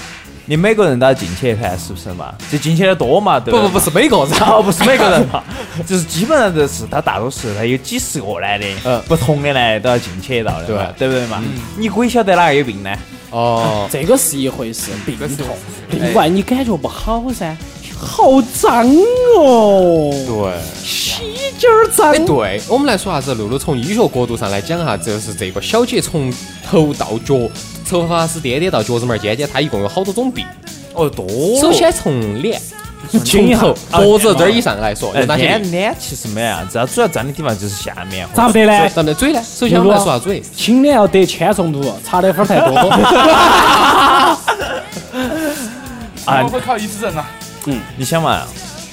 Speaker 4: 你每个人都要进去一盘，是不是嘛？就进去的多嘛，对
Speaker 2: 不不不是每个人，
Speaker 4: 哦，不是每个人嘛，就是基本上就是他大多数他有几十个男的，
Speaker 2: 嗯。
Speaker 4: 不同的男的都要进去一道的对，对不对嘛？你鬼晓得哪个有病呢？
Speaker 2: 哦，
Speaker 3: 这个是一回事，病痛。另外，你感觉不好噻，好脏哦，
Speaker 2: 对。
Speaker 3: 洗劲儿脏
Speaker 2: 哎，。对，我们来说啥子？露露从医学角度上来讲哈，就是这个小姐从头到脚，头发丝颠颠到脚趾门儿尖尖，她一共有好多种病。
Speaker 4: 哦，多。
Speaker 2: 首先从脸，从头脖子这儿以上来说，
Speaker 4: 呃
Speaker 2: 有哪些病？
Speaker 4: 脸脸其实没啥子，它主要脏的地方就是下面。
Speaker 3: 咋不得呢？
Speaker 2: 咱们的嘴呢？首先我们来说下嘴，
Speaker 3: 青脸要得铅中毒，查的分儿太多。
Speaker 4: 啊
Speaker 5: 我会考医师证啊，
Speaker 4: 你想嘛，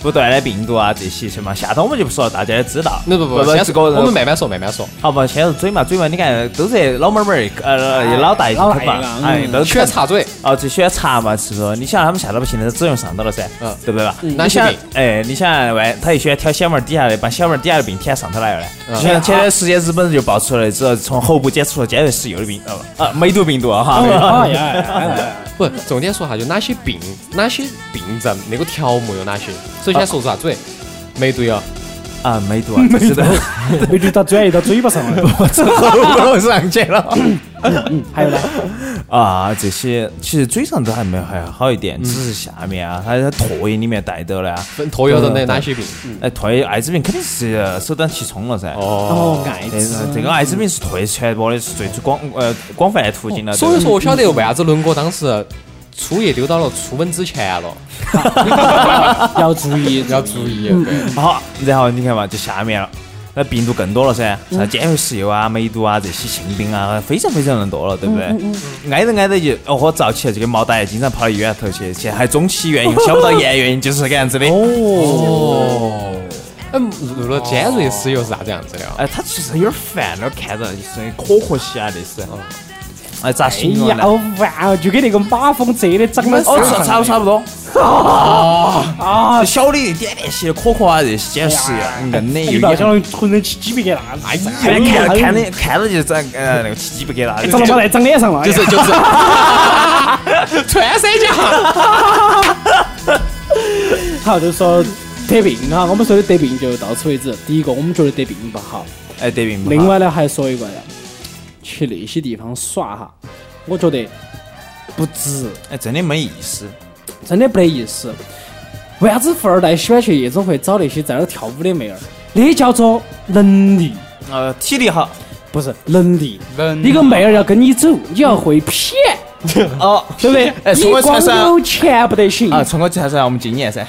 Speaker 4: 不断的病毒啊这些什么，下头我们就不说了，大家也知道。
Speaker 2: 那不不，
Speaker 4: 不
Speaker 2: 先
Speaker 4: 是个人
Speaker 2: 我们慢慢说，慢慢说。
Speaker 4: 好吧，先是嘴嘛，嘴嘛，你看都是老妹儿妹儿，呃，老大爷
Speaker 3: 老大爷
Speaker 4: 嘛
Speaker 3: 啊，
Speaker 4: 哎，都
Speaker 2: 喜欢插嘴，
Speaker 4: 哦，就喜欢插嘛，是不是？你想他们下头不行的，只用上头了噻，
Speaker 2: 嗯
Speaker 4: 对不对吧？你想哎，你想外，他又喜欢挑小门儿底下的，把小门儿底下的病舔上头来了呢。
Speaker 2: 嗯
Speaker 4: 就像前段时间日本人就爆出来，只要从喉部检出了尖锐湿疣的病，呃啊，梅毒病毒啊哈。
Speaker 2: 不，重点说哈就哪些病，哪些病症，那个条目有哪些？首先说啥子？梅毒有，
Speaker 4: 啊，梅毒啊，是的，
Speaker 3: 没毒到转移到嘴巴上了。
Speaker 4: 从喉咙上去了。
Speaker 3: 还有呢？
Speaker 4: 啊，这些其实嘴上都还没有还好一点，只是下面啊，它在唾液里面带到了啊。
Speaker 2: 分脱有的那哪些病？
Speaker 4: 哎，唾液艾滋病肯定是首当其冲了噻。
Speaker 2: 哦，
Speaker 3: 哦，艾滋。
Speaker 4: 个这个艾滋病是唾液传播的是最广呃广泛的途径了。
Speaker 2: 所以说我晓得为啥子伦哥当时初夜丢到了初吻之前了，
Speaker 3: 要注意，
Speaker 2: 要注意。对，
Speaker 4: 好，然后你看嘛，就下面了。那病毒更多了噻，啥尖锐湿疣啊、梅毒啊这些性病啊，非常非常的多了，对不对？挨着挨着就哦豁燥起来，就跟毛大爷经常跑到医院头去，现在还中期原因晓不到原原因，就是这个样子的。
Speaker 2: 哦，嗯，入了尖锐湿疣是啥子样子的啊？
Speaker 4: 哎，他其实有点烦，那看着就是可可惜啊，那是。哎，咋
Speaker 3: 哎
Speaker 4: 形容
Speaker 3: 呀，
Speaker 4: 呢？
Speaker 3: 完了，就跟那个马蜂蛰的长得
Speaker 4: 哦，差差不差不多。
Speaker 3: 啊 啊！
Speaker 4: 小的一点点些可可啊，这些简直硬的
Speaker 3: 一
Speaker 4: 有点。
Speaker 3: 道相当于浑身起鸡皮疙瘩，哎呀，
Speaker 4: 看看看着看着就长呃那个起鸡皮疙瘩。
Speaker 3: 长了毛在长脸上了，
Speaker 2: 就是就是，穿山甲。
Speaker 3: 好，就说得病哈，我们说的得病就到此为止。第一个，我们觉得得病不好；
Speaker 4: 哎，得病不好。
Speaker 3: 另外呢，还说一个呀，去那些地方耍哈，我觉得不值，
Speaker 4: 哎，真的没意思。
Speaker 3: 真的不得意思。为啥子富二代喜欢去夜总会找那些在那儿跳舞的妹儿？那叫做能力，
Speaker 4: 呃，体力好。
Speaker 3: 不是能力。
Speaker 5: 能
Speaker 3: 一个妹儿要跟你走，你要会骗，
Speaker 4: 哦，
Speaker 3: 对不对？
Speaker 4: 哎
Speaker 3: 你光有钱不得行，
Speaker 4: 啊，冲我才算我们经验噻。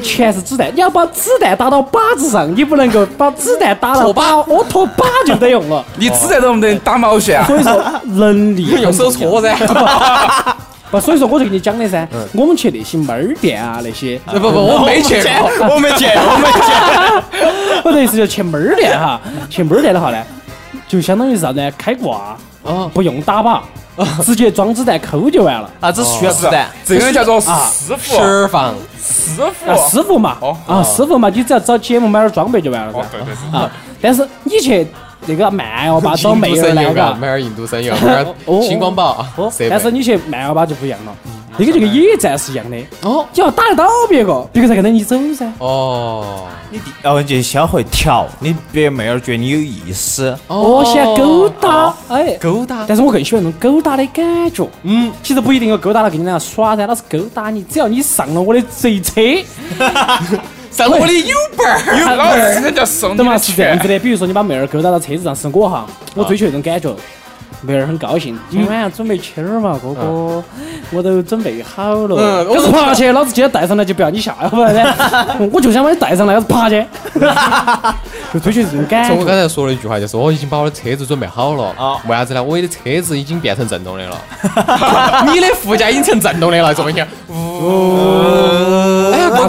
Speaker 3: 钱是子弹，你要把子弹打到靶子上，你不能够把子弹打到靶，我拖靶就得用了。
Speaker 5: 你子弹都不得打毛线啊？
Speaker 3: 所以说能力
Speaker 2: 用手搓噻。
Speaker 3: 不，所以说我就跟你讲的噻，我们去那些猫儿店啊，那些，
Speaker 2: 不不，我没去过。
Speaker 4: 我没见，我没见。
Speaker 3: 我的意思就去猫儿店哈，去猫儿店的话呢，就相当于是啥子呢？开挂，
Speaker 2: 哦
Speaker 3: 不用打靶，直接装子弹扣就完了。
Speaker 4: 啊，只需要子弹。
Speaker 5: 这个叫做师傅，
Speaker 2: 释放。
Speaker 5: 师
Speaker 3: 啊，
Speaker 5: 傅。
Speaker 3: 师傅嘛，
Speaker 5: 哦
Speaker 3: 啊，师傅嘛，你只要找节目买点装备就完了噻。啊，但是你去那个慢摇吧找妹儿那个。
Speaker 2: 买点印度神油，买点
Speaker 3: 哦
Speaker 2: 星光宝
Speaker 3: 但是你去慢摇吧就不一样了，那个就跟野战是一样的，
Speaker 2: 哦。
Speaker 3: 你要打得到别个，别个才跟着你走噻。
Speaker 2: 哦。
Speaker 4: 你第哦，你就先会调，你别妹儿觉得你有意思。
Speaker 3: 哦，先勾搭，哎，
Speaker 2: 勾搭，
Speaker 3: 但是我更喜欢那种勾搭的感觉。嗯，其实不一定要勾搭了跟你俩耍噻，老是勾搭你，只要你上了我的贼车，
Speaker 2: 上我的 U 本儿，
Speaker 5: 老子人家送？的钱，
Speaker 3: 是这样子的。比如说你把妹儿勾搭到车子上，是我哈，我追求那种感觉。妹儿很高兴，今晚上准备亲儿嘛，哥哥，我都准备好了。
Speaker 2: 嗯
Speaker 3: 可是爬去，老子今天带上来就不要你下，要不然呢，我就想把你带上来，要是爬去，就追求这种感
Speaker 2: 从我刚。才说了一句话，就是我已经把我的车子准备好了。
Speaker 4: 啊
Speaker 2: 为啥子呢？我的车子已经变成震动的了，你的副驾已经成震动的了，坐一下。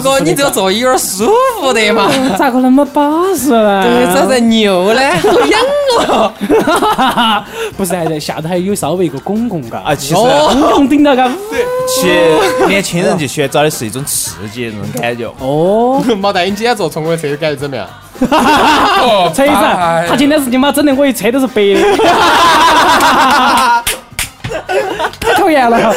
Speaker 2: 哥哥，你这个座椅有点舒服的嘛？
Speaker 3: 咋个那么巴适呢？
Speaker 2: 对，咋在牛呢？好痒哦！
Speaker 3: 不是，还在下头还有稍微一个拱拱嘎，
Speaker 4: 啊，其实
Speaker 3: 拱拱顶到嘎。
Speaker 4: 其实年轻人就喜欢找的是一种刺激的那种感觉。
Speaker 3: 哦，
Speaker 2: 毛蛋，你今天坐乘我的车感觉怎么样？
Speaker 5: 哦
Speaker 3: 车子，
Speaker 5: 拜
Speaker 3: 他今天是你妈整的我一车都是白的。太讨厌了，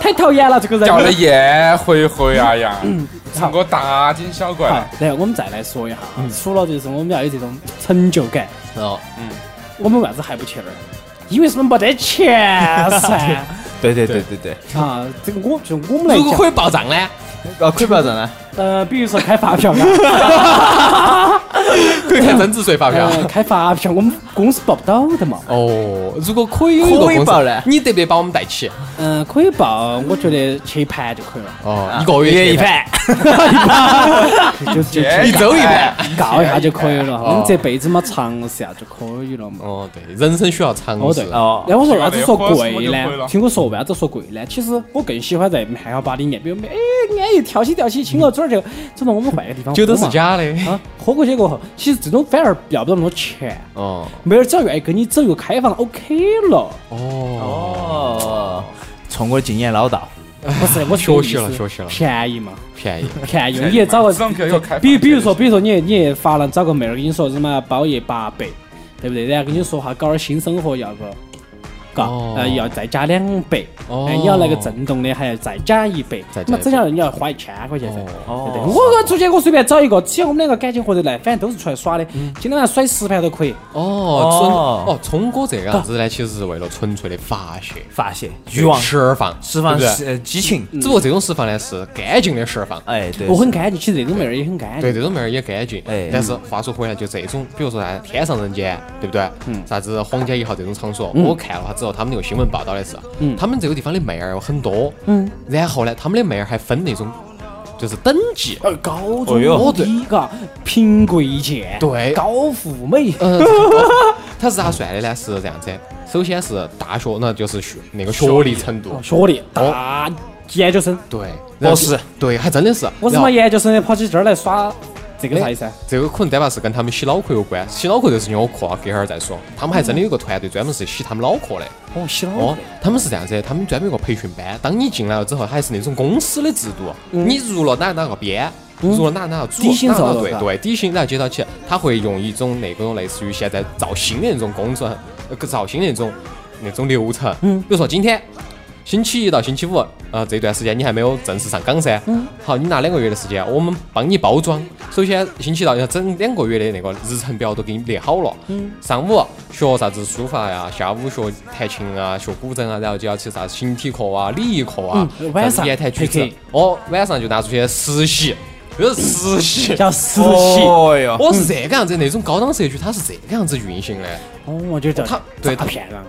Speaker 3: 太讨厌了，这个人。
Speaker 5: 叫的烟回回啊呀，
Speaker 3: 嗯
Speaker 5: 成个大惊小
Speaker 3: 好
Speaker 5: 怪。，
Speaker 3: 然后我们再来说一下，除了就是我们要有这种成就感，
Speaker 2: 哦，
Speaker 3: 我们为啥子还不去那儿？因为是我们没得钱噻。
Speaker 4: 对对对对对。
Speaker 3: 啊，这个我就我们来，
Speaker 2: 如果可以报账呢？
Speaker 4: 啊，可以报账呢？
Speaker 3: 呃，比如说开发票啊，
Speaker 2: 可以开增值税发票。
Speaker 3: 呃，开发票我们公司报不到的嘛。
Speaker 2: 哦，如果可以有一个
Speaker 4: 可以
Speaker 2: 公司
Speaker 4: 报呢
Speaker 2: 你得不得把我们带起？
Speaker 3: 嗯，可以报，我觉得去一盘就可以了。
Speaker 2: 哦，一个月去
Speaker 4: 月一盘，
Speaker 3: 就就
Speaker 5: 哎
Speaker 2: 一周一盘。
Speaker 3: 告一下就可以了。
Speaker 2: 我
Speaker 3: 们这辈子嘛尝试下就可以了嘛。
Speaker 2: 哦，对，人生需要尝试
Speaker 3: 哦，
Speaker 2: 试
Speaker 3: 对。。
Speaker 4: 哦
Speaker 3: 那我说为啥子说贵呢？听我说为啥子说贵呢？其实我更喜欢在汉堡吧里面，比如哎，安逸跳起跳起，亲个嘴儿就走到我们换个地方。
Speaker 2: 酒都是。假的。
Speaker 3: 啊，喝过去过后，其实这种反而要不到那么多钱。
Speaker 2: 哦
Speaker 3: 妹儿只要愿意跟你走一个开放，OK 了。
Speaker 2: 哦，
Speaker 4: 哦，从我的经验老道，
Speaker 3: 不是，我
Speaker 2: 学习了
Speaker 3: 是
Speaker 2: 学习了
Speaker 3: 便宜嘛，
Speaker 2: 便宜。
Speaker 3: 便宜。你也找个比比如说，比如说你你发了找个妹儿跟你说什么包夜八百，对不对？然后跟你说哈搞点新生活要个，嘎
Speaker 2: 哦，
Speaker 3: 呃要再加两百，
Speaker 2: 哦
Speaker 3: 哎你要那个震动的还要再加一百，
Speaker 2: 再加一百
Speaker 3: 那么整下来你要花一千块钱噻。
Speaker 2: 哦
Speaker 3: 对不对？我出去我随便找一个，只要我们两个感情合得来，反正都是出来耍的，今天晚上甩十盘都可以。
Speaker 2: 哦，纯
Speaker 4: 哦
Speaker 2: 哦，聪哥这个样子呢，其实是为了纯粹的发泄
Speaker 4: 发泄欲望，
Speaker 2: 释放，
Speaker 4: 释放激情。
Speaker 2: 只不过这种释放呢是干净的释放。
Speaker 4: 哎，对，
Speaker 3: 我很干净，其实这种妹儿也很干净。
Speaker 2: 对，这种妹儿也干净。
Speaker 4: 哎
Speaker 2: 但是话说回来，就这种，比如说啥天上人间，对不对？
Speaker 3: 嗯
Speaker 2: 啥子皇家一号这种场所，我看了他之后，他们那个新闻报道的是，
Speaker 3: 嗯
Speaker 2: 他们这个地方的妹儿有很多。
Speaker 3: 嗯。
Speaker 2: 然后呢，他们的妹儿还分那种，就是等级。
Speaker 3: 呃，高
Speaker 4: 哦
Speaker 3: 中低嘎，贫贵贱，
Speaker 2: 对
Speaker 3: 高富美，
Speaker 2: 呃，这个 他是咋算的呢？是这样子，首先是大学，那就是学那个学历程度，
Speaker 3: 学历大研究生。
Speaker 2: 对，
Speaker 4: 博士，
Speaker 2: 对，还真的是。
Speaker 3: 我是
Speaker 2: 然后
Speaker 3: 嘛研究生跑起这儿来耍，这个啥意思啊？
Speaker 2: 这个可能单把是跟他们洗脑壳有关，洗脑壳这个事情我课啊隔会儿再说。他们还真的有个团队专门是洗他们脑壳的。
Speaker 3: 哦，洗脑
Speaker 2: 哦，他们是这样子的，他们专门有个培训班，当你进来了之后，还是那种公司的制度，你入了哪哪个编，入了哪哪个组，哪哪队对底薪，然后接到起，他会用一种那种类似于现在造星的那种工作，呃，造星的那种那种流程，嗯，比如说今天。星期一到星期五，呃，这段时间你还没有正式上岗噻。嗯。好，你拿两个月的时间，我们帮你包装。首先，星期一到要整两个月的那个日程表都给你列好了。嗯。上午学啥子书法呀，下午学弹琴啊，学古筝啊，然后就要去啥子形体课啊、礼仪课啊，
Speaker 3: 嗯晚上
Speaker 2: 言谈举止。哦，晚上就拿出去实习，就是实习。
Speaker 3: 叫实习。
Speaker 4: 哦哟，
Speaker 2: 我，是这个样子，那种高档社区它是这个样子运行的。
Speaker 3: 哦，我就叫
Speaker 2: 他对
Speaker 3: 诈骗了。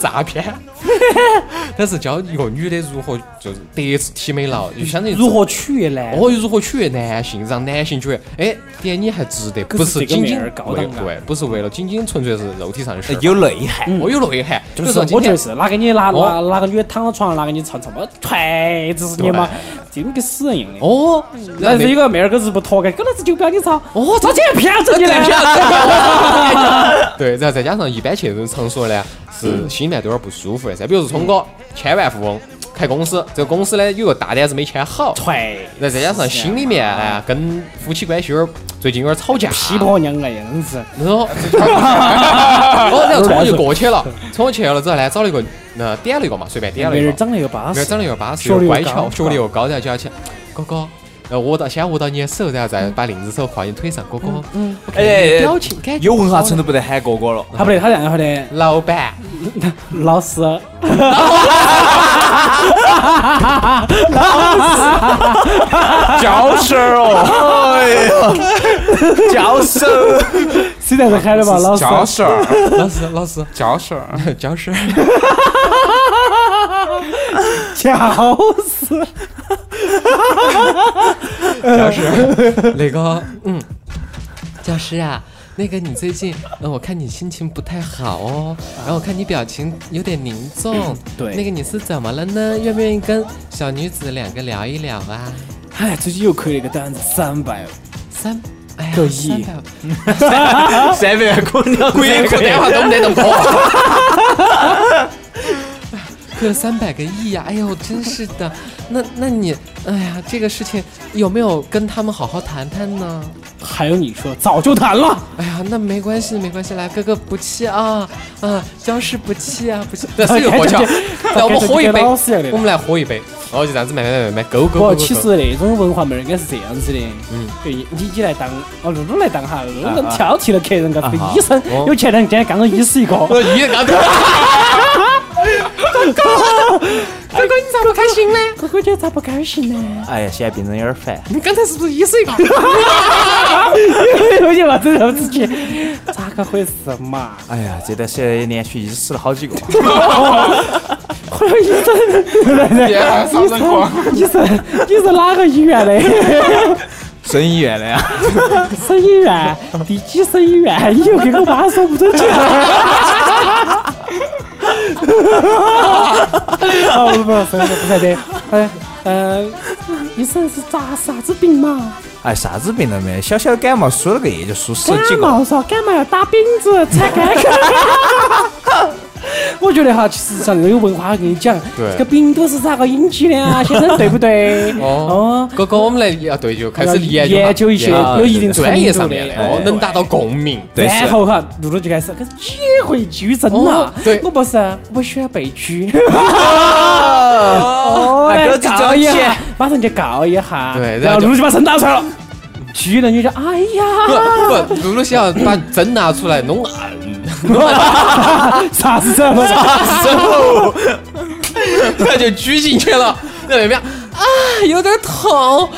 Speaker 2: 诈骗，但是教一个女的如何就是德智体美劳，就相当于
Speaker 3: 如何取悦男？
Speaker 2: 哦，如何取悦男性，让男性觉得，哎，点你还值得，不
Speaker 3: 是
Speaker 2: 仅仅
Speaker 3: 儿高
Speaker 2: 对，不是为了仅仅纯粹是肉体上的释放，
Speaker 4: 有内涵。
Speaker 2: 哦有内涵。
Speaker 3: 就
Speaker 2: 比如说
Speaker 3: 我觉得是哪个你拿
Speaker 2: 哦
Speaker 3: 拿哪个女的躺到床上，拿给你唱唱么锤子是你嘛，这种跟死人一样的。
Speaker 2: 哦，
Speaker 3: 是有个妹儿个日不脱开，狗老子就不要你唱，
Speaker 2: 哦
Speaker 3: 找钱骗子你来骗？
Speaker 2: 对，然后再加上一般去这种场所呢，是心里面都有点不舒服的噻。比如说聪哥，千万富翁，开公司，这个公司呢有个大单子没签好，
Speaker 3: 踹，
Speaker 2: 那再加上心里面呢跟夫妻关系有点最近有点吵架，
Speaker 3: 批婆娘哎，真是。
Speaker 2: 然后，哦，然后冲我就过去了，冲我去了之后呢，找了一个，呃，点了一个嘛，随便点了一个
Speaker 3: 妹儿，长得又巴适
Speaker 2: 妹儿，长得又巴适，乖巧，学历又高，然后就要去，哥哥。然后握到，先握到你的手，然后再把另一只手跨你腿上，哥哥，嗯，我看你的表情感觉
Speaker 4: 有文化程度不得喊哥哥了。
Speaker 3: 他不得，他这样说的，
Speaker 2: 老板，
Speaker 3: 老师，
Speaker 5: 教授哦，
Speaker 4: 哎呀，教授，
Speaker 3: 是这样子喊的吧，老师？
Speaker 5: 教授，
Speaker 2: 老师，老师，
Speaker 5: 教授，
Speaker 2: 教师，
Speaker 3: 教师，
Speaker 2: 教师，那个，嗯，教师啊，那个你最近，嗯，我看你心情不太好哦，然后我看你表情有点凝重，
Speaker 3: 对
Speaker 2: 那个你是怎么了呢？愿不愿意跟小女子两个聊一聊啊？
Speaker 3: 哎，最近又亏了一个单子，三百，
Speaker 2: 三，哎呀，
Speaker 3: 个亿
Speaker 2: 三百，
Speaker 4: 三百可能要
Speaker 2: 鬼哭电话都没得动破。亏了三百个亿呀、哎呦，真是的。那那你，哎呀，这个事情有没有跟他们好好谈谈呢？
Speaker 3: 还有你说早就谈了，
Speaker 2: 哎呀，那没关系，没关系，来，哥哥不气啊啊，僵尸不气啊，不气。来，我们喝一杯，我们来喝一杯，然后就这样子慢慢慢勾勾勾
Speaker 3: 不，其实那种文化妹儿应该是这样子的，嗯，你你来当，哦，露露来当哈，露露挑剔了客人，告诉医生
Speaker 2: 哦，
Speaker 3: 有前两天刚刚医死一个，
Speaker 2: 我一刚 刚。哥哥，你咋不开心呢？
Speaker 3: 哥哥姐咋不高兴呢？
Speaker 4: 哎呀，现在病人有点烦。
Speaker 2: 你刚才是不是一死一个？
Speaker 3: 有点嘛，这样子去，咋个回事嘛？
Speaker 4: 哎呀，这段时间连续医死了好几个。
Speaker 3: 我说医生，医生，你是哪个医院的？
Speaker 4: 省医院的呀。
Speaker 3: 省医院，第几省医院？你又给我妈说不准去。哦，不不，不是不晓得，哎呃，医生是咋啥子病嘛？
Speaker 4: 哎，啥子病了没，小小感冒，输了个液就输十几个
Speaker 3: 感
Speaker 4: 个。
Speaker 3: 冒噻，感冒要打饼子才干去。我觉得哈，其实像这个有文化，我跟你讲，这个病毒是咋个引起的啊？先生对不对？
Speaker 2: 哦，哥哥，我们来要对就开始研究
Speaker 3: 研究一些
Speaker 2: 啊
Speaker 3: 有一定
Speaker 2: 专业上
Speaker 3: 的
Speaker 2: 面的，哦，能达到共鸣。
Speaker 3: 然后哈，露露就开始，可是几回居真
Speaker 2: 哦
Speaker 3: 呐？
Speaker 2: 对
Speaker 3: 我不是，我喜欢被拘。
Speaker 4: 哦
Speaker 3: 哦
Speaker 4: 那个就
Speaker 3: 告一下，马上就告一下。
Speaker 2: 对然后
Speaker 3: 露露就把针拿出来了。拘人就讲，哎呀，
Speaker 2: 不不，露露想要把针拿出来弄暗，
Speaker 3: 啥子针？
Speaker 2: 然后他就举进去了，在那边啊，有点痛。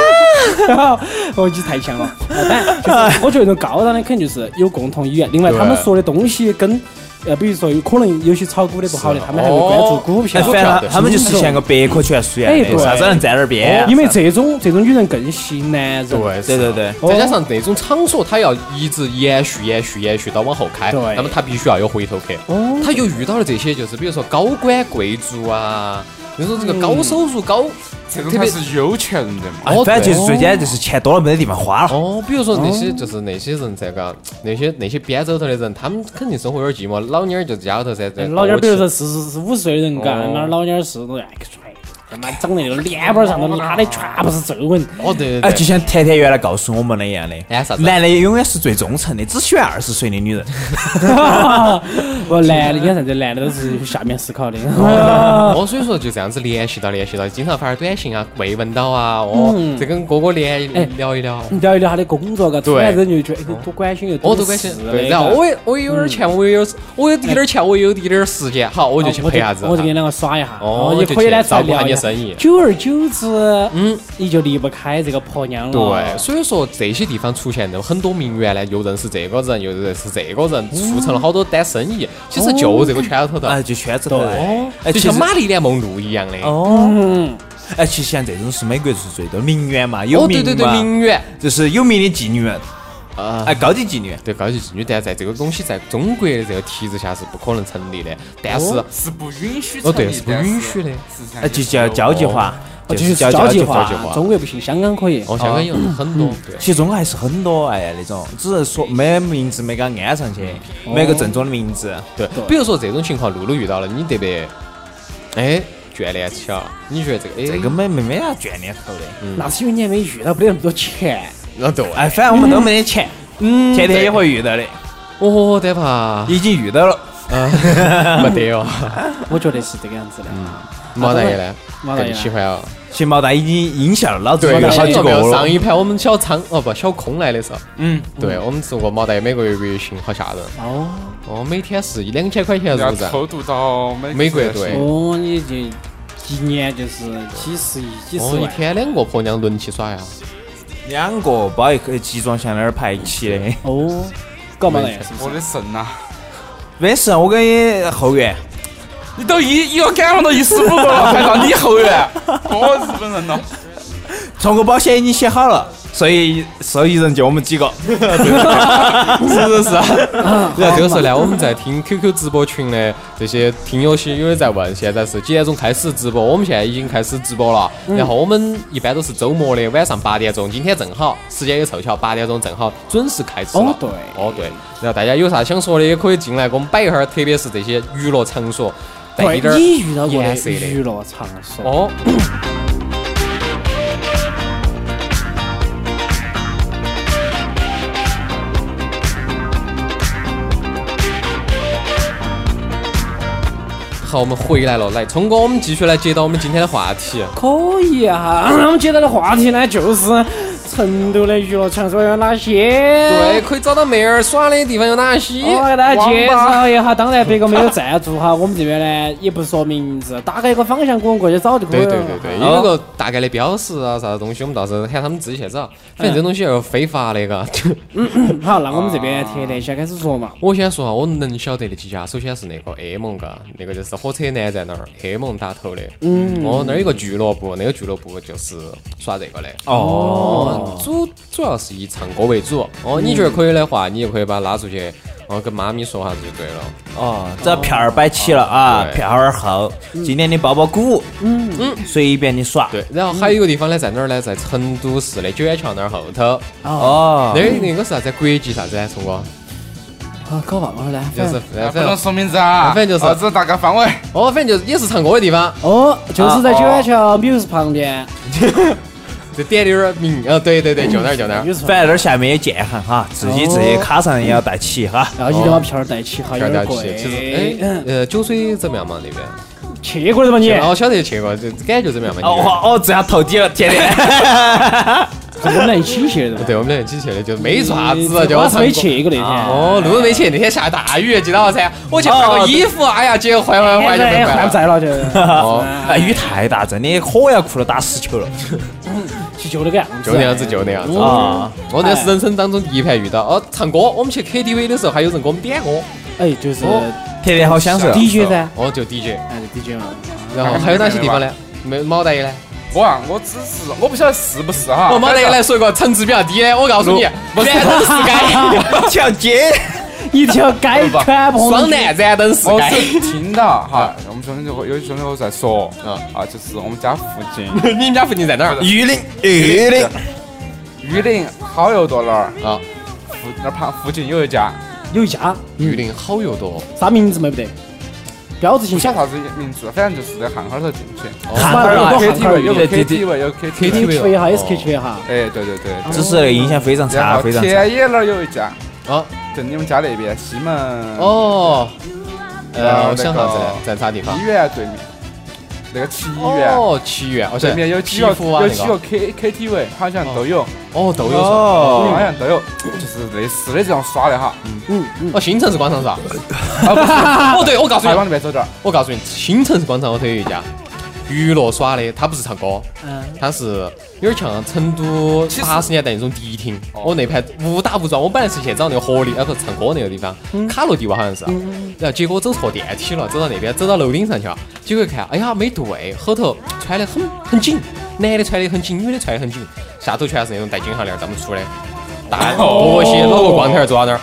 Speaker 3: 然后哦，你太强了。呃当然，就是我觉得那种高档的肯定就是有共同语言。另外，他们说的东西跟呃，比如说有可能有些炒股的不好的，他们还会关注股
Speaker 4: 哎，
Speaker 3: 票。
Speaker 4: 反正他们就是像个百科全书一样，
Speaker 3: 哎对
Speaker 4: 啥子人站那儿编。
Speaker 3: 因为这种这种女人更吸引男人。
Speaker 2: 对
Speaker 4: 对对对，
Speaker 2: 再加上那种场所，他要一直延续、延续、延续到往后开，那么他必须要有回头客。
Speaker 3: 哦
Speaker 2: 他又遇到了这些，就是比如说高官贵族啊，那种这个高收入、高
Speaker 5: 这种才是有钱人的嘛。
Speaker 4: 哎
Speaker 2: 哦
Speaker 4: 反正就是最简单就是钱多了没得地方花了。
Speaker 2: 哦，比如说那些就是那些人这个那些那些边走头的人，他们肯定生活有点寂寞，老妞儿就家头噻，在
Speaker 3: 老娘儿比如说四十四五十岁的人干，那老娘儿是都哎他妈长得那个脸板上头拉的全部是皱纹。
Speaker 2: 哦对
Speaker 4: 哎，就像甜甜原来告诉我们的一样的，
Speaker 2: 哎啥子
Speaker 4: 男的永远是最忠诚的，只喜欢二十岁的女人。
Speaker 3: 我，男的，你看啥子？男的都是下面思考的。
Speaker 2: 哦，所以说就这样子联系到联系到，经常发点短信啊，慰问到啊，哦，这跟哥哥联
Speaker 3: 哎
Speaker 2: 聊一聊。
Speaker 3: 聊一聊他的工作，嘎，突然人就觉得哎多关心又
Speaker 2: 我都关心对，然后我也我也有点钱，我也有我有滴点儿钱，我也有滴点儿时间，好，我就去陪下子。
Speaker 3: 哦我就跟你两个耍一下，
Speaker 2: 哦就
Speaker 3: 然后一回来
Speaker 2: 照顾下
Speaker 3: 再聊一下
Speaker 2: 你生意。
Speaker 3: 久而久之，
Speaker 2: 嗯，
Speaker 3: 你就离不开这个婆娘了。
Speaker 2: 对，所以说这些地方出现的很多名媛呢，又认识这个人，又认识这个人，促成了好多单生意。其实就这个圈子头的，
Speaker 4: 哎，就圈子头的。
Speaker 2: 哦，
Speaker 4: 哎，
Speaker 2: 就像玛丽莲梦露一样的。
Speaker 4: 哦，
Speaker 3: 嗯，
Speaker 4: 哎，其实像这种是美国是最多名媛嘛，有名
Speaker 2: 对对，
Speaker 4: 嘛，
Speaker 2: 名媛。
Speaker 4: 就是有名的妓女，
Speaker 2: 啊。
Speaker 4: 哎，高级妓女。
Speaker 2: 对高级妓女，但在这个东西在中国的这个体制下是不可能成立的。但是，
Speaker 5: 是不允许
Speaker 2: 哦对，是不允许的。
Speaker 4: 哎，就叫交际花，
Speaker 3: 哦就是
Speaker 4: 叫
Speaker 3: 交际
Speaker 4: 花。
Speaker 3: 化，中国不行，香港可以。
Speaker 2: 哦，香港有很多，对。
Speaker 4: 其实中国还是很多哎那种，只是说没名字没给它安上去，没个正宗的名字。
Speaker 2: 对，比如说这种情况，露露遇到了，你得不得？哎，眷恋起了。你觉得这个？哎，
Speaker 4: 这个没没没啥眷恋头的。
Speaker 3: 那是因为你还没遇到，没得那么多钱。
Speaker 2: 那对，
Speaker 4: 哎，反正我们都没得钱，
Speaker 2: 嗯
Speaker 4: 天天也会遇到的，
Speaker 2: 哦，得怕，
Speaker 4: 已经遇到了。
Speaker 2: 没得哦。
Speaker 3: 我觉得是这个样子的。
Speaker 2: 毛大爷呢？更
Speaker 3: 毛大爷
Speaker 2: 喜欢哦。
Speaker 4: 其实毛大爷已经阴下了，老子好几个
Speaker 2: 了上。一盘我们小仓哦不小空来的时候，
Speaker 5: 嗯，
Speaker 2: 对我们做过毛大爷每个月月薪好吓人
Speaker 3: 哦
Speaker 2: 哦，每天是一两千块钱
Speaker 5: 要
Speaker 2: 入账。
Speaker 5: 偷渡到美
Speaker 2: 美国对
Speaker 3: 哦，你就一年就是几十亿、几十
Speaker 2: 哦，一。天两个婆娘轮起耍呀。
Speaker 4: 两个包一个集装箱那儿排一起的。
Speaker 3: 哦，搞毛大爷是不
Speaker 5: 我？的神呐！
Speaker 4: 没事，我给你后援。
Speaker 5: 你都一一个赶上到一十五个了，还让你后援，我日本人了。
Speaker 4: 重个保险已经写好了，所以受益人就我们几个。
Speaker 2: 是 是是。然后 这个时候呢，我们在听 QQ 直播群的这些听友些有的在问，现在是几点钟开始直播？我们现在已经开始直播了。然后我们一般都是周末的晚上八点钟，今天正好时间也凑巧，八点钟正好准时开始了。
Speaker 3: 哦对
Speaker 2: 哦对。然后大家有啥想说的，也可以进来给我们摆一下儿，特别是这些娱乐场所，带一点儿
Speaker 3: 你遇到过的
Speaker 2: 颜色的
Speaker 3: 娱乐场所？
Speaker 2: 哦。好，我们回来了，来，聪哥，我们继续来接到我们今天的话题。
Speaker 3: 可以啊，我们接到的话题呢，就是成都的娱乐场所有哪些？
Speaker 2: 对，，可以找到妹儿耍的地方有哪些？
Speaker 3: 我给大家介绍一下。当然，别个没有赞助哈，我们这边呢也不说名字，大概一个方向，我们过去找就可以
Speaker 2: 对
Speaker 3: 了。
Speaker 2: 对对对，有个大概的标识啊，啥子东西，我们到时候喊他们自己去找。反正这东西要非法的，嘎。
Speaker 3: 好，那我们这边特点先开始说嘛。
Speaker 2: 我先说哈，我能晓得的几家，首先是那个 A 梦，嘎，那个就是火车南站那儿黑梦打头的。嗯。哦，那儿有个俱乐部，那个俱乐部就是耍这个的。哦。主主要是以唱歌为主。哦，你觉得可以的话，你就可以把他拉出去，哦，跟妈咪说下子就对了。
Speaker 4: 哦，只要票儿摆齐了啊，
Speaker 2: 对
Speaker 4: 票儿厚，今天的包包鼓，嗯嗯，随便你耍。
Speaker 2: 对，然后还有一个地方呢，在哪儿呢？在成都市的九眼桥那儿后头。
Speaker 4: 哦
Speaker 2: 那，那个是啥子？国际啥子？聪哥？
Speaker 3: 啊，搞忘了呢。
Speaker 2: 就是反正
Speaker 5: 能说名字啊，
Speaker 2: 反正就是
Speaker 5: 啥子大概范围。
Speaker 2: 哦，反正就是也是唱歌的地方。
Speaker 3: 哦，就是在九眼桥 Muse 旁边。
Speaker 2: 就点点儿名，呃，对对对，就那儿就那儿。
Speaker 4: 反正那儿下面也建行哈，自己自己卡上也要带齐哈。
Speaker 3: 然后一定要票儿带齐哈，有
Speaker 2: 票
Speaker 3: 点贵。
Speaker 2: 其实哎，呃，酒水怎么样嘛？那边？
Speaker 3: 去过的嘛你？
Speaker 2: 哦，我晓得去过，这感觉怎么样嘛？你
Speaker 4: 哦哦，这下透底了，天天。
Speaker 3: 我们俩一起去的嘛。
Speaker 2: 对，我们俩一起去的，就没做啥子，就
Speaker 3: 我是没。去过那天。
Speaker 2: 哦，路都没去，那天下大雨，记到了噻。我去换个衣服，哎呀，结果换换换就换了。
Speaker 3: 换在了就。
Speaker 2: 哦，
Speaker 4: 哎，雨太大，真的火药库都打湿球了
Speaker 3: 就就那个样子。
Speaker 2: 就那样子，就那样子。
Speaker 4: 啊！
Speaker 2: 我那是人生当中第一盘遇到哦，唱歌，我们去 KTV 的时候，还有人给我们点歌。
Speaker 3: 哎，就是
Speaker 2: 哦
Speaker 4: 天天好享受。
Speaker 3: DJ 噻。
Speaker 2: 哦，就 DJ。
Speaker 3: 哎，就 DJ 嘛。
Speaker 2: 然后还有哪些地方呢？没毛大爷呢？
Speaker 5: 我啊，我只是我不晓得是不是哈。
Speaker 2: 我，毛大爷来说一个层次比较低的，我告诉你，燃灯是街，
Speaker 4: 条街，
Speaker 3: 一条 街全部
Speaker 2: 双南燃灯是
Speaker 5: 我
Speaker 2: 街。
Speaker 5: 是听到哈，我们兄弟有有兄弟伙在说，
Speaker 2: 嗯
Speaker 5: 啊，就是我们家附近
Speaker 2: 你们家附近在哪儿？
Speaker 4: 玉林，玉林，
Speaker 5: 玉林好友多那儿
Speaker 2: 啊，
Speaker 5: 附那旁附近有一家，
Speaker 3: 有一家，
Speaker 2: 玉林好友多。
Speaker 3: 啥名字没不得？标志性小
Speaker 5: 不晓得啥子名字，反正就是在巷口头进去。
Speaker 3: 汉儿啊
Speaker 5: 有 KTV，有 KTV，有 KTV。
Speaker 3: 哈，也是 KTV 哈。
Speaker 5: 哎，对对对。
Speaker 4: 只是那个印象非常
Speaker 5: 然
Speaker 4: 差，
Speaker 5: 后
Speaker 4: 非常差。
Speaker 5: 田野那儿有一家，
Speaker 2: 啊，
Speaker 5: 就你们家那边西门
Speaker 2: 哦，呃，我想啥子呢？在啥地方
Speaker 5: 医？院对面，那个奇院。
Speaker 2: 哦，祈愿，哦，
Speaker 5: 对面有几个有几个
Speaker 2: 个
Speaker 5: ，K KTV，好像都有，
Speaker 2: 哦，都有。
Speaker 4: 哦
Speaker 5: 好像都有，就是类似的这种耍的哈。
Speaker 3: 嗯嗯。
Speaker 2: 哦，新城市广场是吧？哦，对，我告诉
Speaker 5: 再
Speaker 2: 你，
Speaker 5: 往那边走点儿，
Speaker 2: 我告诉你，新城市广场后头有一家娱乐耍的，他不是唱歌，
Speaker 3: 嗯。
Speaker 2: 他是有点像成都八十年代那种迪厅。我那排误打误撞，我本来是去找那个活力，呃，不是唱歌那个地方，卡乐迪吧好像是。然后结果走错电梯了，走到那边，走到楼顶上去了。结果一看，哎呀，没对，后头穿的很很紧，男的穿的很紧，女的穿的很紧，下头全是那种带金项链这么粗的。大波鞋，老个光头儿坐到那儿，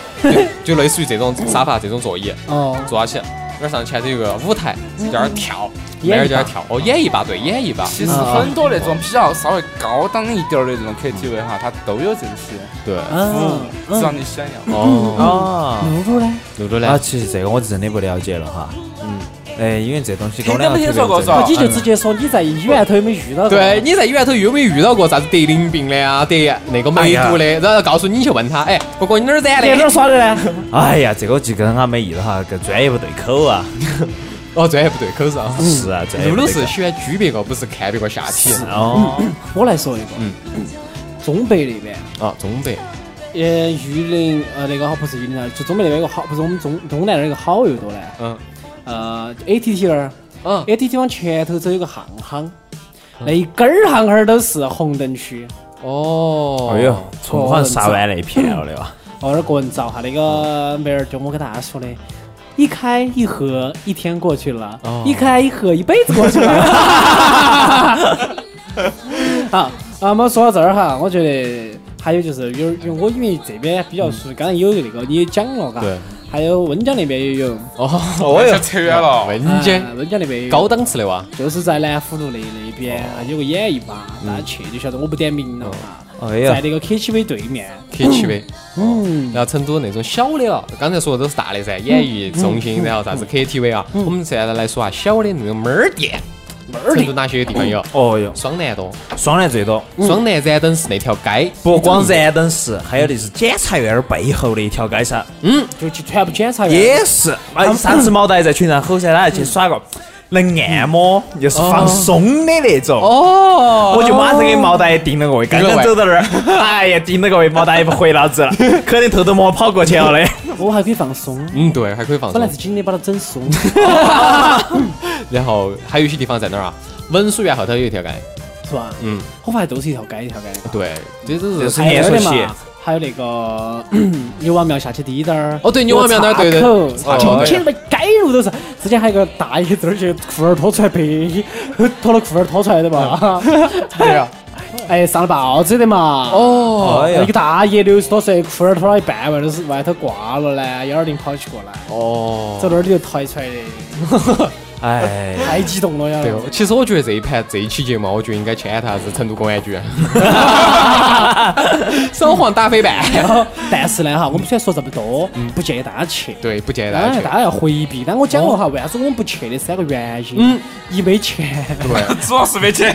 Speaker 2: 就就类似于这种沙发、这种座椅，
Speaker 3: 哦。
Speaker 2: 坐到起，那儿上前头有个舞台，在那儿跳，那儿在那儿跳，哦，演一把，对，演一把。
Speaker 5: 其实很多那种比较稍微高档一点儿的这种 KTV 哈，它都有这些
Speaker 2: 对，
Speaker 3: 嗯。
Speaker 5: 只要你想要。
Speaker 2: 哦，
Speaker 4: 哦。
Speaker 3: 露露呢？
Speaker 2: 露露呢
Speaker 4: 啊，？其实这个我真的不了解了哈。哎，因为这东西跟我
Speaker 5: 听都没
Speaker 4: 两个特别正
Speaker 5: 听说过是吧
Speaker 3: 你就直接说你在医院头有没有遇到过？
Speaker 2: 对，你在医院头有没有遇到过啥子得淋病的啊，得那个梅毒的？然后告诉你去问他，哎，不过你哪儿染
Speaker 3: 在哪儿？耍的呢？
Speaker 4: 哎呀，这个就跟他没意思哈，跟专业不对口啊。
Speaker 2: 哦，专业不对口是啊。
Speaker 4: 是啊，专业
Speaker 2: 露露
Speaker 4: 不对口
Speaker 2: 是喜欢狙别个，不是看别个下体。
Speaker 4: 哦，
Speaker 3: 我来说一个，
Speaker 2: 嗯
Speaker 3: 中北那边，
Speaker 2: 啊，中北。
Speaker 3: 呃，玉林，呃，那个好不是玉林啊，就中北那边有个好，不是我们中东南那儿有个好又多呢。
Speaker 2: 嗯
Speaker 3: 呃，ATT 那儿
Speaker 2: 嗯
Speaker 3: ，，ATT 往前头走有个巷巷，那一根儿巷巷儿都是红灯区。
Speaker 2: 哦。
Speaker 4: 哎呦，从好像杀完那一片了的吧？
Speaker 3: 哦，那儿个人造哈，那个妹儿就我给大家说的，一开一合，一天过去了；
Speaker 2: 哦
Speaker 3: 一开一合，一辈子过去了。好，啊，我们说到这儿哈，我觉得还有就是有，因为我因为这边比较熟，刚才有那个你也讲了嘎，
Speaker 2: 对。
Speaker 3: 还有温江那边也有，
Speaker 2: 哦，
Speaker 5: 哦哟，扯远了。
Speaker 2: 温江
Speaker 3: 啊温江那边有。
Speaker 2: 高档次的哇。
Speaker 3: 就是在南湖路那那边啊有个演艺吧，大家去就晓得，我不点名了哈。
Speaker 4: 哎呀。
Speaker 3: 在，那个 KTV 对面
Speaker 2: ，KTV，
Speaker 3: 嗯，
Speaker 2: 然后成都那种小的了，刚才说的都是大的噻，演艺中心，然后啥子 KTV 啊，我们现在来说下小的那种猫儿店，成都哪些地方有？
Speaker 4: 哦哟，
Speaker 2: 双楠多，
Speaker 4: 双楠最多，
Speaker 2: 双楠燃灯市那条街，
Speaker 4: 不光燃灯市，还有就是检察院儿背后的一条街噻，
Speaker 3: 就去全部检察院。
Speaker 4: 也是。哎，上次毛大爷在群上吼噻，他还去耍个能按摩又是放松的那种。
Speaker 2: 哦
Speaker 4: 我就马上给毛大爷定了个位，刚刚走到那儿，哎呀，定了个位，毛大爷不回老子了，可能偷偷摸摸跑过去了的。
Speaker 3: 我还可以放松，
Speaker 2: 嗯，对，还可以放松
Speaker 3: 本来是。紧的把它整松。
Speaker 2: 然后还有一些地方在哪儿啊？文殊院后头有一条街，
Speaker 3: 是吧？
Speaker 2: 嗯，
Speaker 3: 我发现都是一条街一条街。
Speaker 2: 对，这都
Speaker 4: 这
Speaker 2: 是
Speaker 4: 是年说起
Speaker 3: 还有的嘛，还有那个 牛王庙下去低点儿。
Speaker 2: 哦对牛王庙那儿对对
Speaker 3: 进去那街路都是。之前还有个大爷在那儿去裤儿脱出来拍，脱了裤儿脱出来的嘛。
Speaker 2: 对呀。
Speaker 3: 哎，上了报纸的嘛。
Speaker 2: 哦
Speaker 3: 那个大爷六十多岁，裤儿脱了一半，外头是外头挂了呢，幺二零跑起过来，
Speaker 2: 哦
Speaker 3: 走那儿里头抬出来的，
Speaker 4: 哎，
Speaker 3: 太激动了呀！
Speaker 2: 对，其实我觉得这一盘这一期节目，我觉得应该签他啥子成都公安局，扫黄打非办。
Speaker 3: 但是呢哈，我们虽然说这么多，不建议大家去。
Speaker 2: 对，不建议大家
Speaker 3: 哎，
Speaker 2: 去
Speaker 3: 大。家要回避。但我讲了哈，为啥子我们不去的三个原因？
Speaker 2: 嗯，
Speaker 3: 一没钱，
Speaker 2: 对
Speaker 5: 主要是没钱。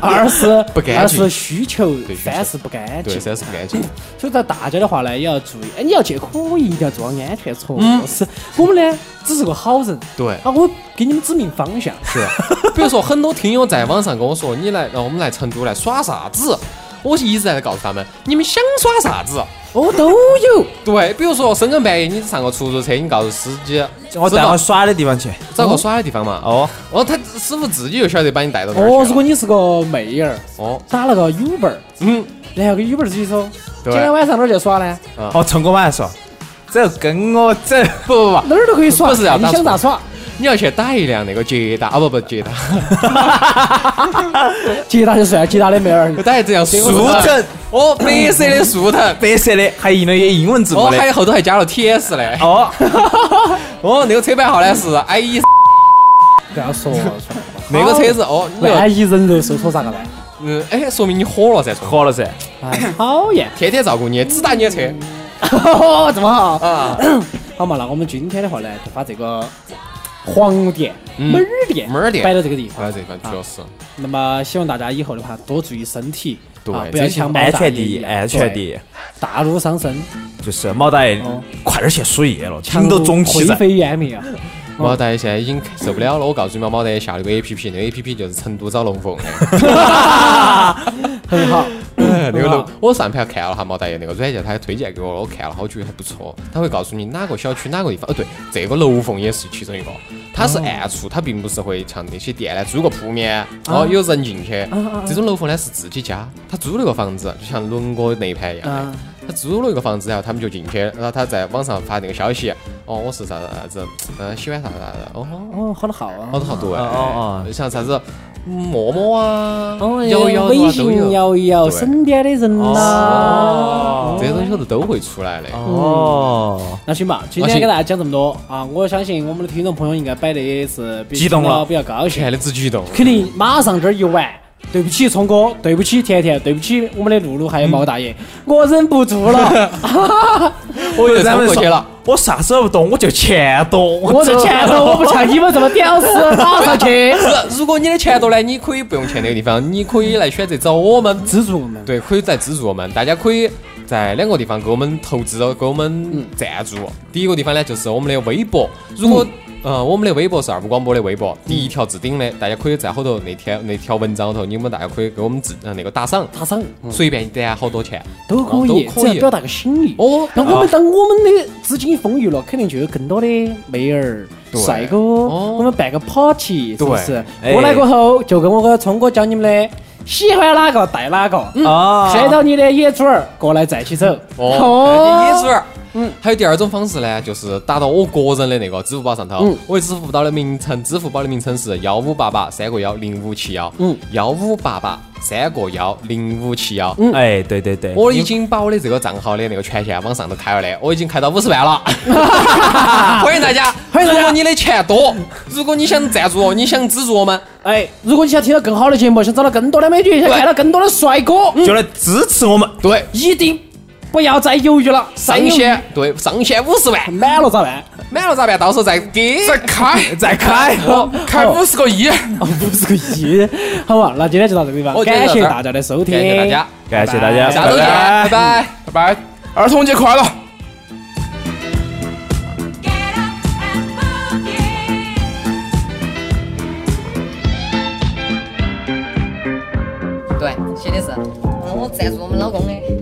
Speaker 3: 二是
Speaker 2: 不干净
Speaker 3: 二是需求
Speaker 2: 对，需求
Speaker 3: 三是不干
Speaker 2: 对，
Speaker 3: 净。
Speaker 2: 三是不干净。
Speaker 3: 所以在大家的话呢，也要注意。哎，你要去可以，一定要做好安全措
Speaker 2: 嗯
Speaker 3: 施。我们呢，只是个好人。
Speaker 2: 对
Speaker 3: 啊，我给你们指明方向。
Speaker 2: 是，比如说很多听友在网上跟我说，你来，让我们来成都来耍啥子？我一直在告诉他们，你们想耍啥子？
Speaker 3: 哦，都有。
Speaker 2: 对，比如说深更半夜你上个出租车，你告诉司机，
Speaker 4: 我带我耍的地方去。
Speaker 2: 找个耍的地方嘛。
Speaker 4: 哦，
Speaker 2: 哦，他师傅自己就晓得把你带到哪儿
Speaker 3: 哦，如果你是个妹儿，
Speaker 2: 哦，
Speaker 3: 打了个 Uber，
Speaker 2: 嗯，
Speaker 3: 然后给 Uber 司机说，
Speaker 2: 对
Speaker 3: 今天晚上哪儿去耍呢？
Speaker 4: 哦，从我晚上说，走，跟我走。
Speaker 2: 不不不，
Speaker 3: 哪儿都可以耍，
Speaker 2: 不是要打
Speaker 3: 想咋耍？
Speaker 2: 你要去打一辆那个捷达，哦不不捷达，
Speaker 3: 捷达就算捷达的妹儿，
Speaker 2: 打一辆速
Speaker 4: 速腾，
Speaker 2: 哦，白色的速腾，
Speaker 4: 白色的，还印了一些英文字
Speaker 2: 哦，
Speaker 4: 母的。
Speaker 2: 还后头还加了 TS 嘞，
Speaker 4: 哦，
Speaker 2: 哦，那个车牌号呢是 IE，
Speaker 3: 不要说了，
Speaker 2: 那个车子哦，你要
Speaker 3: 万一人肉搜索咋个办？
Speaker 2: 嗯，哎，说明你火了噻，
Speaker 4: 火了噻。
Speaker 3: 哎，讨厌！
Speaker 2: 天天照顾你，只打你的车
Speaker 3: 哦，这么好。
Speaker 2: 啊，
Speaker 3: 好嘛，那我们今天的话呢，就把这个黄店、
Speaker 2: 嗯
Speaker 3: 门儿店、
Speaker 2: 门儿店
Speaker 3: 摆到这个地方。
Speaker 2: 摆到这地方确实，
Speaker 3: 那么希望大家以后的话多注意身体，
Speaker 2: 对
Speaker 3: 啊，不要
Speaker 2: 这些
Speaker 4: 安全第一，安全第，一。
Speaker 3: 大路伤身，
Speaker 4: 就是毛大爷
Speaker 3: 哦，
Speaker 4: 快点去输液了，
Speaker 3: 强
Speaker 4: 听都中气在。
Speaker 3: 灰飞烟灭啊！
Speaker 2: 毛大爷现在已经受不了了，我告诉你嘛，毛大爷下了个 A P P，那个 A P P 就是成都找龙凤的，
Speaker 3: 很好，
Speaker 2: 那个
Speaker 3: 楼，
Speaker 2: 我上盘看了哈毛大爷那个软件，他也推荐给我了，我看了，好觉得还不错，他会告诉你哪个小区哪个地方，哦对，这个楼缝也是其中一个，它是暗处，它并不是会像那些店呢租个铺面，哦有人进去，这种楼缝呢是自己家，他租了个房子，就像伦哥那一盘一样的。
Speaker 3: 啊。
Speaker 2: 他租了一个房子，然后他们就进去，然后他在网上发那个消息，哦，我是啥子啥子，嗯，喜欢啥子啥子，哦，
Speaker 3: 哦，好多号啊。
Speaker 2: 好！多号多哎，
Speaker 4: 哦哦。
Speaker 2: 像啥子陌陌啊，
Speaker 3: 哦，
Speaker 2: 摇摇
Speaker 3: 微
Speaker 2: 啊都
Speaker 3: 信
Speaker 2: 有，
Speaker 3: 摇一摇，
Speaker 2: 对
Speaker 3: 身边的人呐。
Speaker 4: 哦
Speaker 2: 这些东西都都会出来的。
Speaker 4: 哦，
Speaker 3: 那行吧，今天给大家讲这么多啊！我相信我们的听众朋友应该摆的也是比
Speaker 4: 激动了
Speaker 3: 比较高兴
Speaker 2: 看，的直激动，
Speaker 3: 肯定马上这儿一完。对不起，聪哥，对不起，甜甜，对不起，我们的露露还有毛大爷，我忍不住了。
Speaker 2: 我又
Speaker 4: 咱们说
Speaker 2: 冲过去了。
Speaker 4: 我啥时候不懂，我就钱多。
Speaker 3: 我这钱多，我不像你们这么屌丝，打上去
Speaker 2: 是，如果你的钱多呢，你可以不用去那个地方，你可以来选择找我们。
Speaker 3: 资助我们。
Speaker 2: 对，可以在资助我们，大家可以在两个地方给我们投资，给我们赞助。第一个地方呢，就是我们的微博，如果呃我们的微博是二五广播的微博，第一条置顶的，大家可以在后头那条那条文章后头，你们大家可以给我们自呃那个打赏，
Speaker 3: 打赏
Speaker 2: 随便点好多钱
Speaker 3: 都可以，只要表达个心意。
Speaker 2: 哦
Speaker 3: 那我们当我们的资金丰裕了，肯定就有更多的妹儿、帅哥，
Speaker 2: 哦。
Speaker 3: 我们办个 party，是不是？
Speaker 4: 对。
Speaker 3: 过来过后，就跟我个聪哥教你们的，喜欢哪个带哪个，
Speaker 4: 啊
Speaker 3: 看到你的野猪儿过来再起走。
Speaker 2: 哦，野猪儿。嗯，还有第二种方式呢，就是打到我个人的那个支付宝上头。
Speaker 3: 嗯
Speaker 2: 我的支付宝的名称，支付宝的名称是幺五八八三个幺零五七幺。
Speaker 3: 嗯，
Speaker 2: 幺五八八三个幺零五七幺。
Speaker 4: 嗯哎，对对对，
Speaker 2: 我已经把我的这个账号的那个权限往上头开了的，我已经开到五十万了。欢迎大家，
Speaker 3: 欢迎大家
Speaker 2: 如果你的钱多，如果你想赞助我，你想资助我们，
Speaker 3: 哎，如果你想听到更好的节目，想找到更多的美女，想看到更多的帅哥，
Speaker 4: 就来支持我们。
Speaker 2: 对，
Speaker 3: 一定不要再犹豫了，
Speaker 2: 上
Speaker 3: 再犹豫
Speaker 2: 限对上限五十万，
Speaker 3: 满了咋办？
Speaker 2: 满了咋办？到时候再给。
Speaker 5: 再开。
Speaker 4: 再开，
Speaker 5: 开五十个亿，
Speaker 3: 哦，不是个亿，好吧？那今天就到这个地方，感谢大家的收听，
Speaker 2: 感谢大家，
Speaker 4: 感谢大家，
Speaker 2: 下周见，拜拜。
Speaker 5: 拜拜，儿童节快乐。
Speaker 6: 我赞助我们老公的。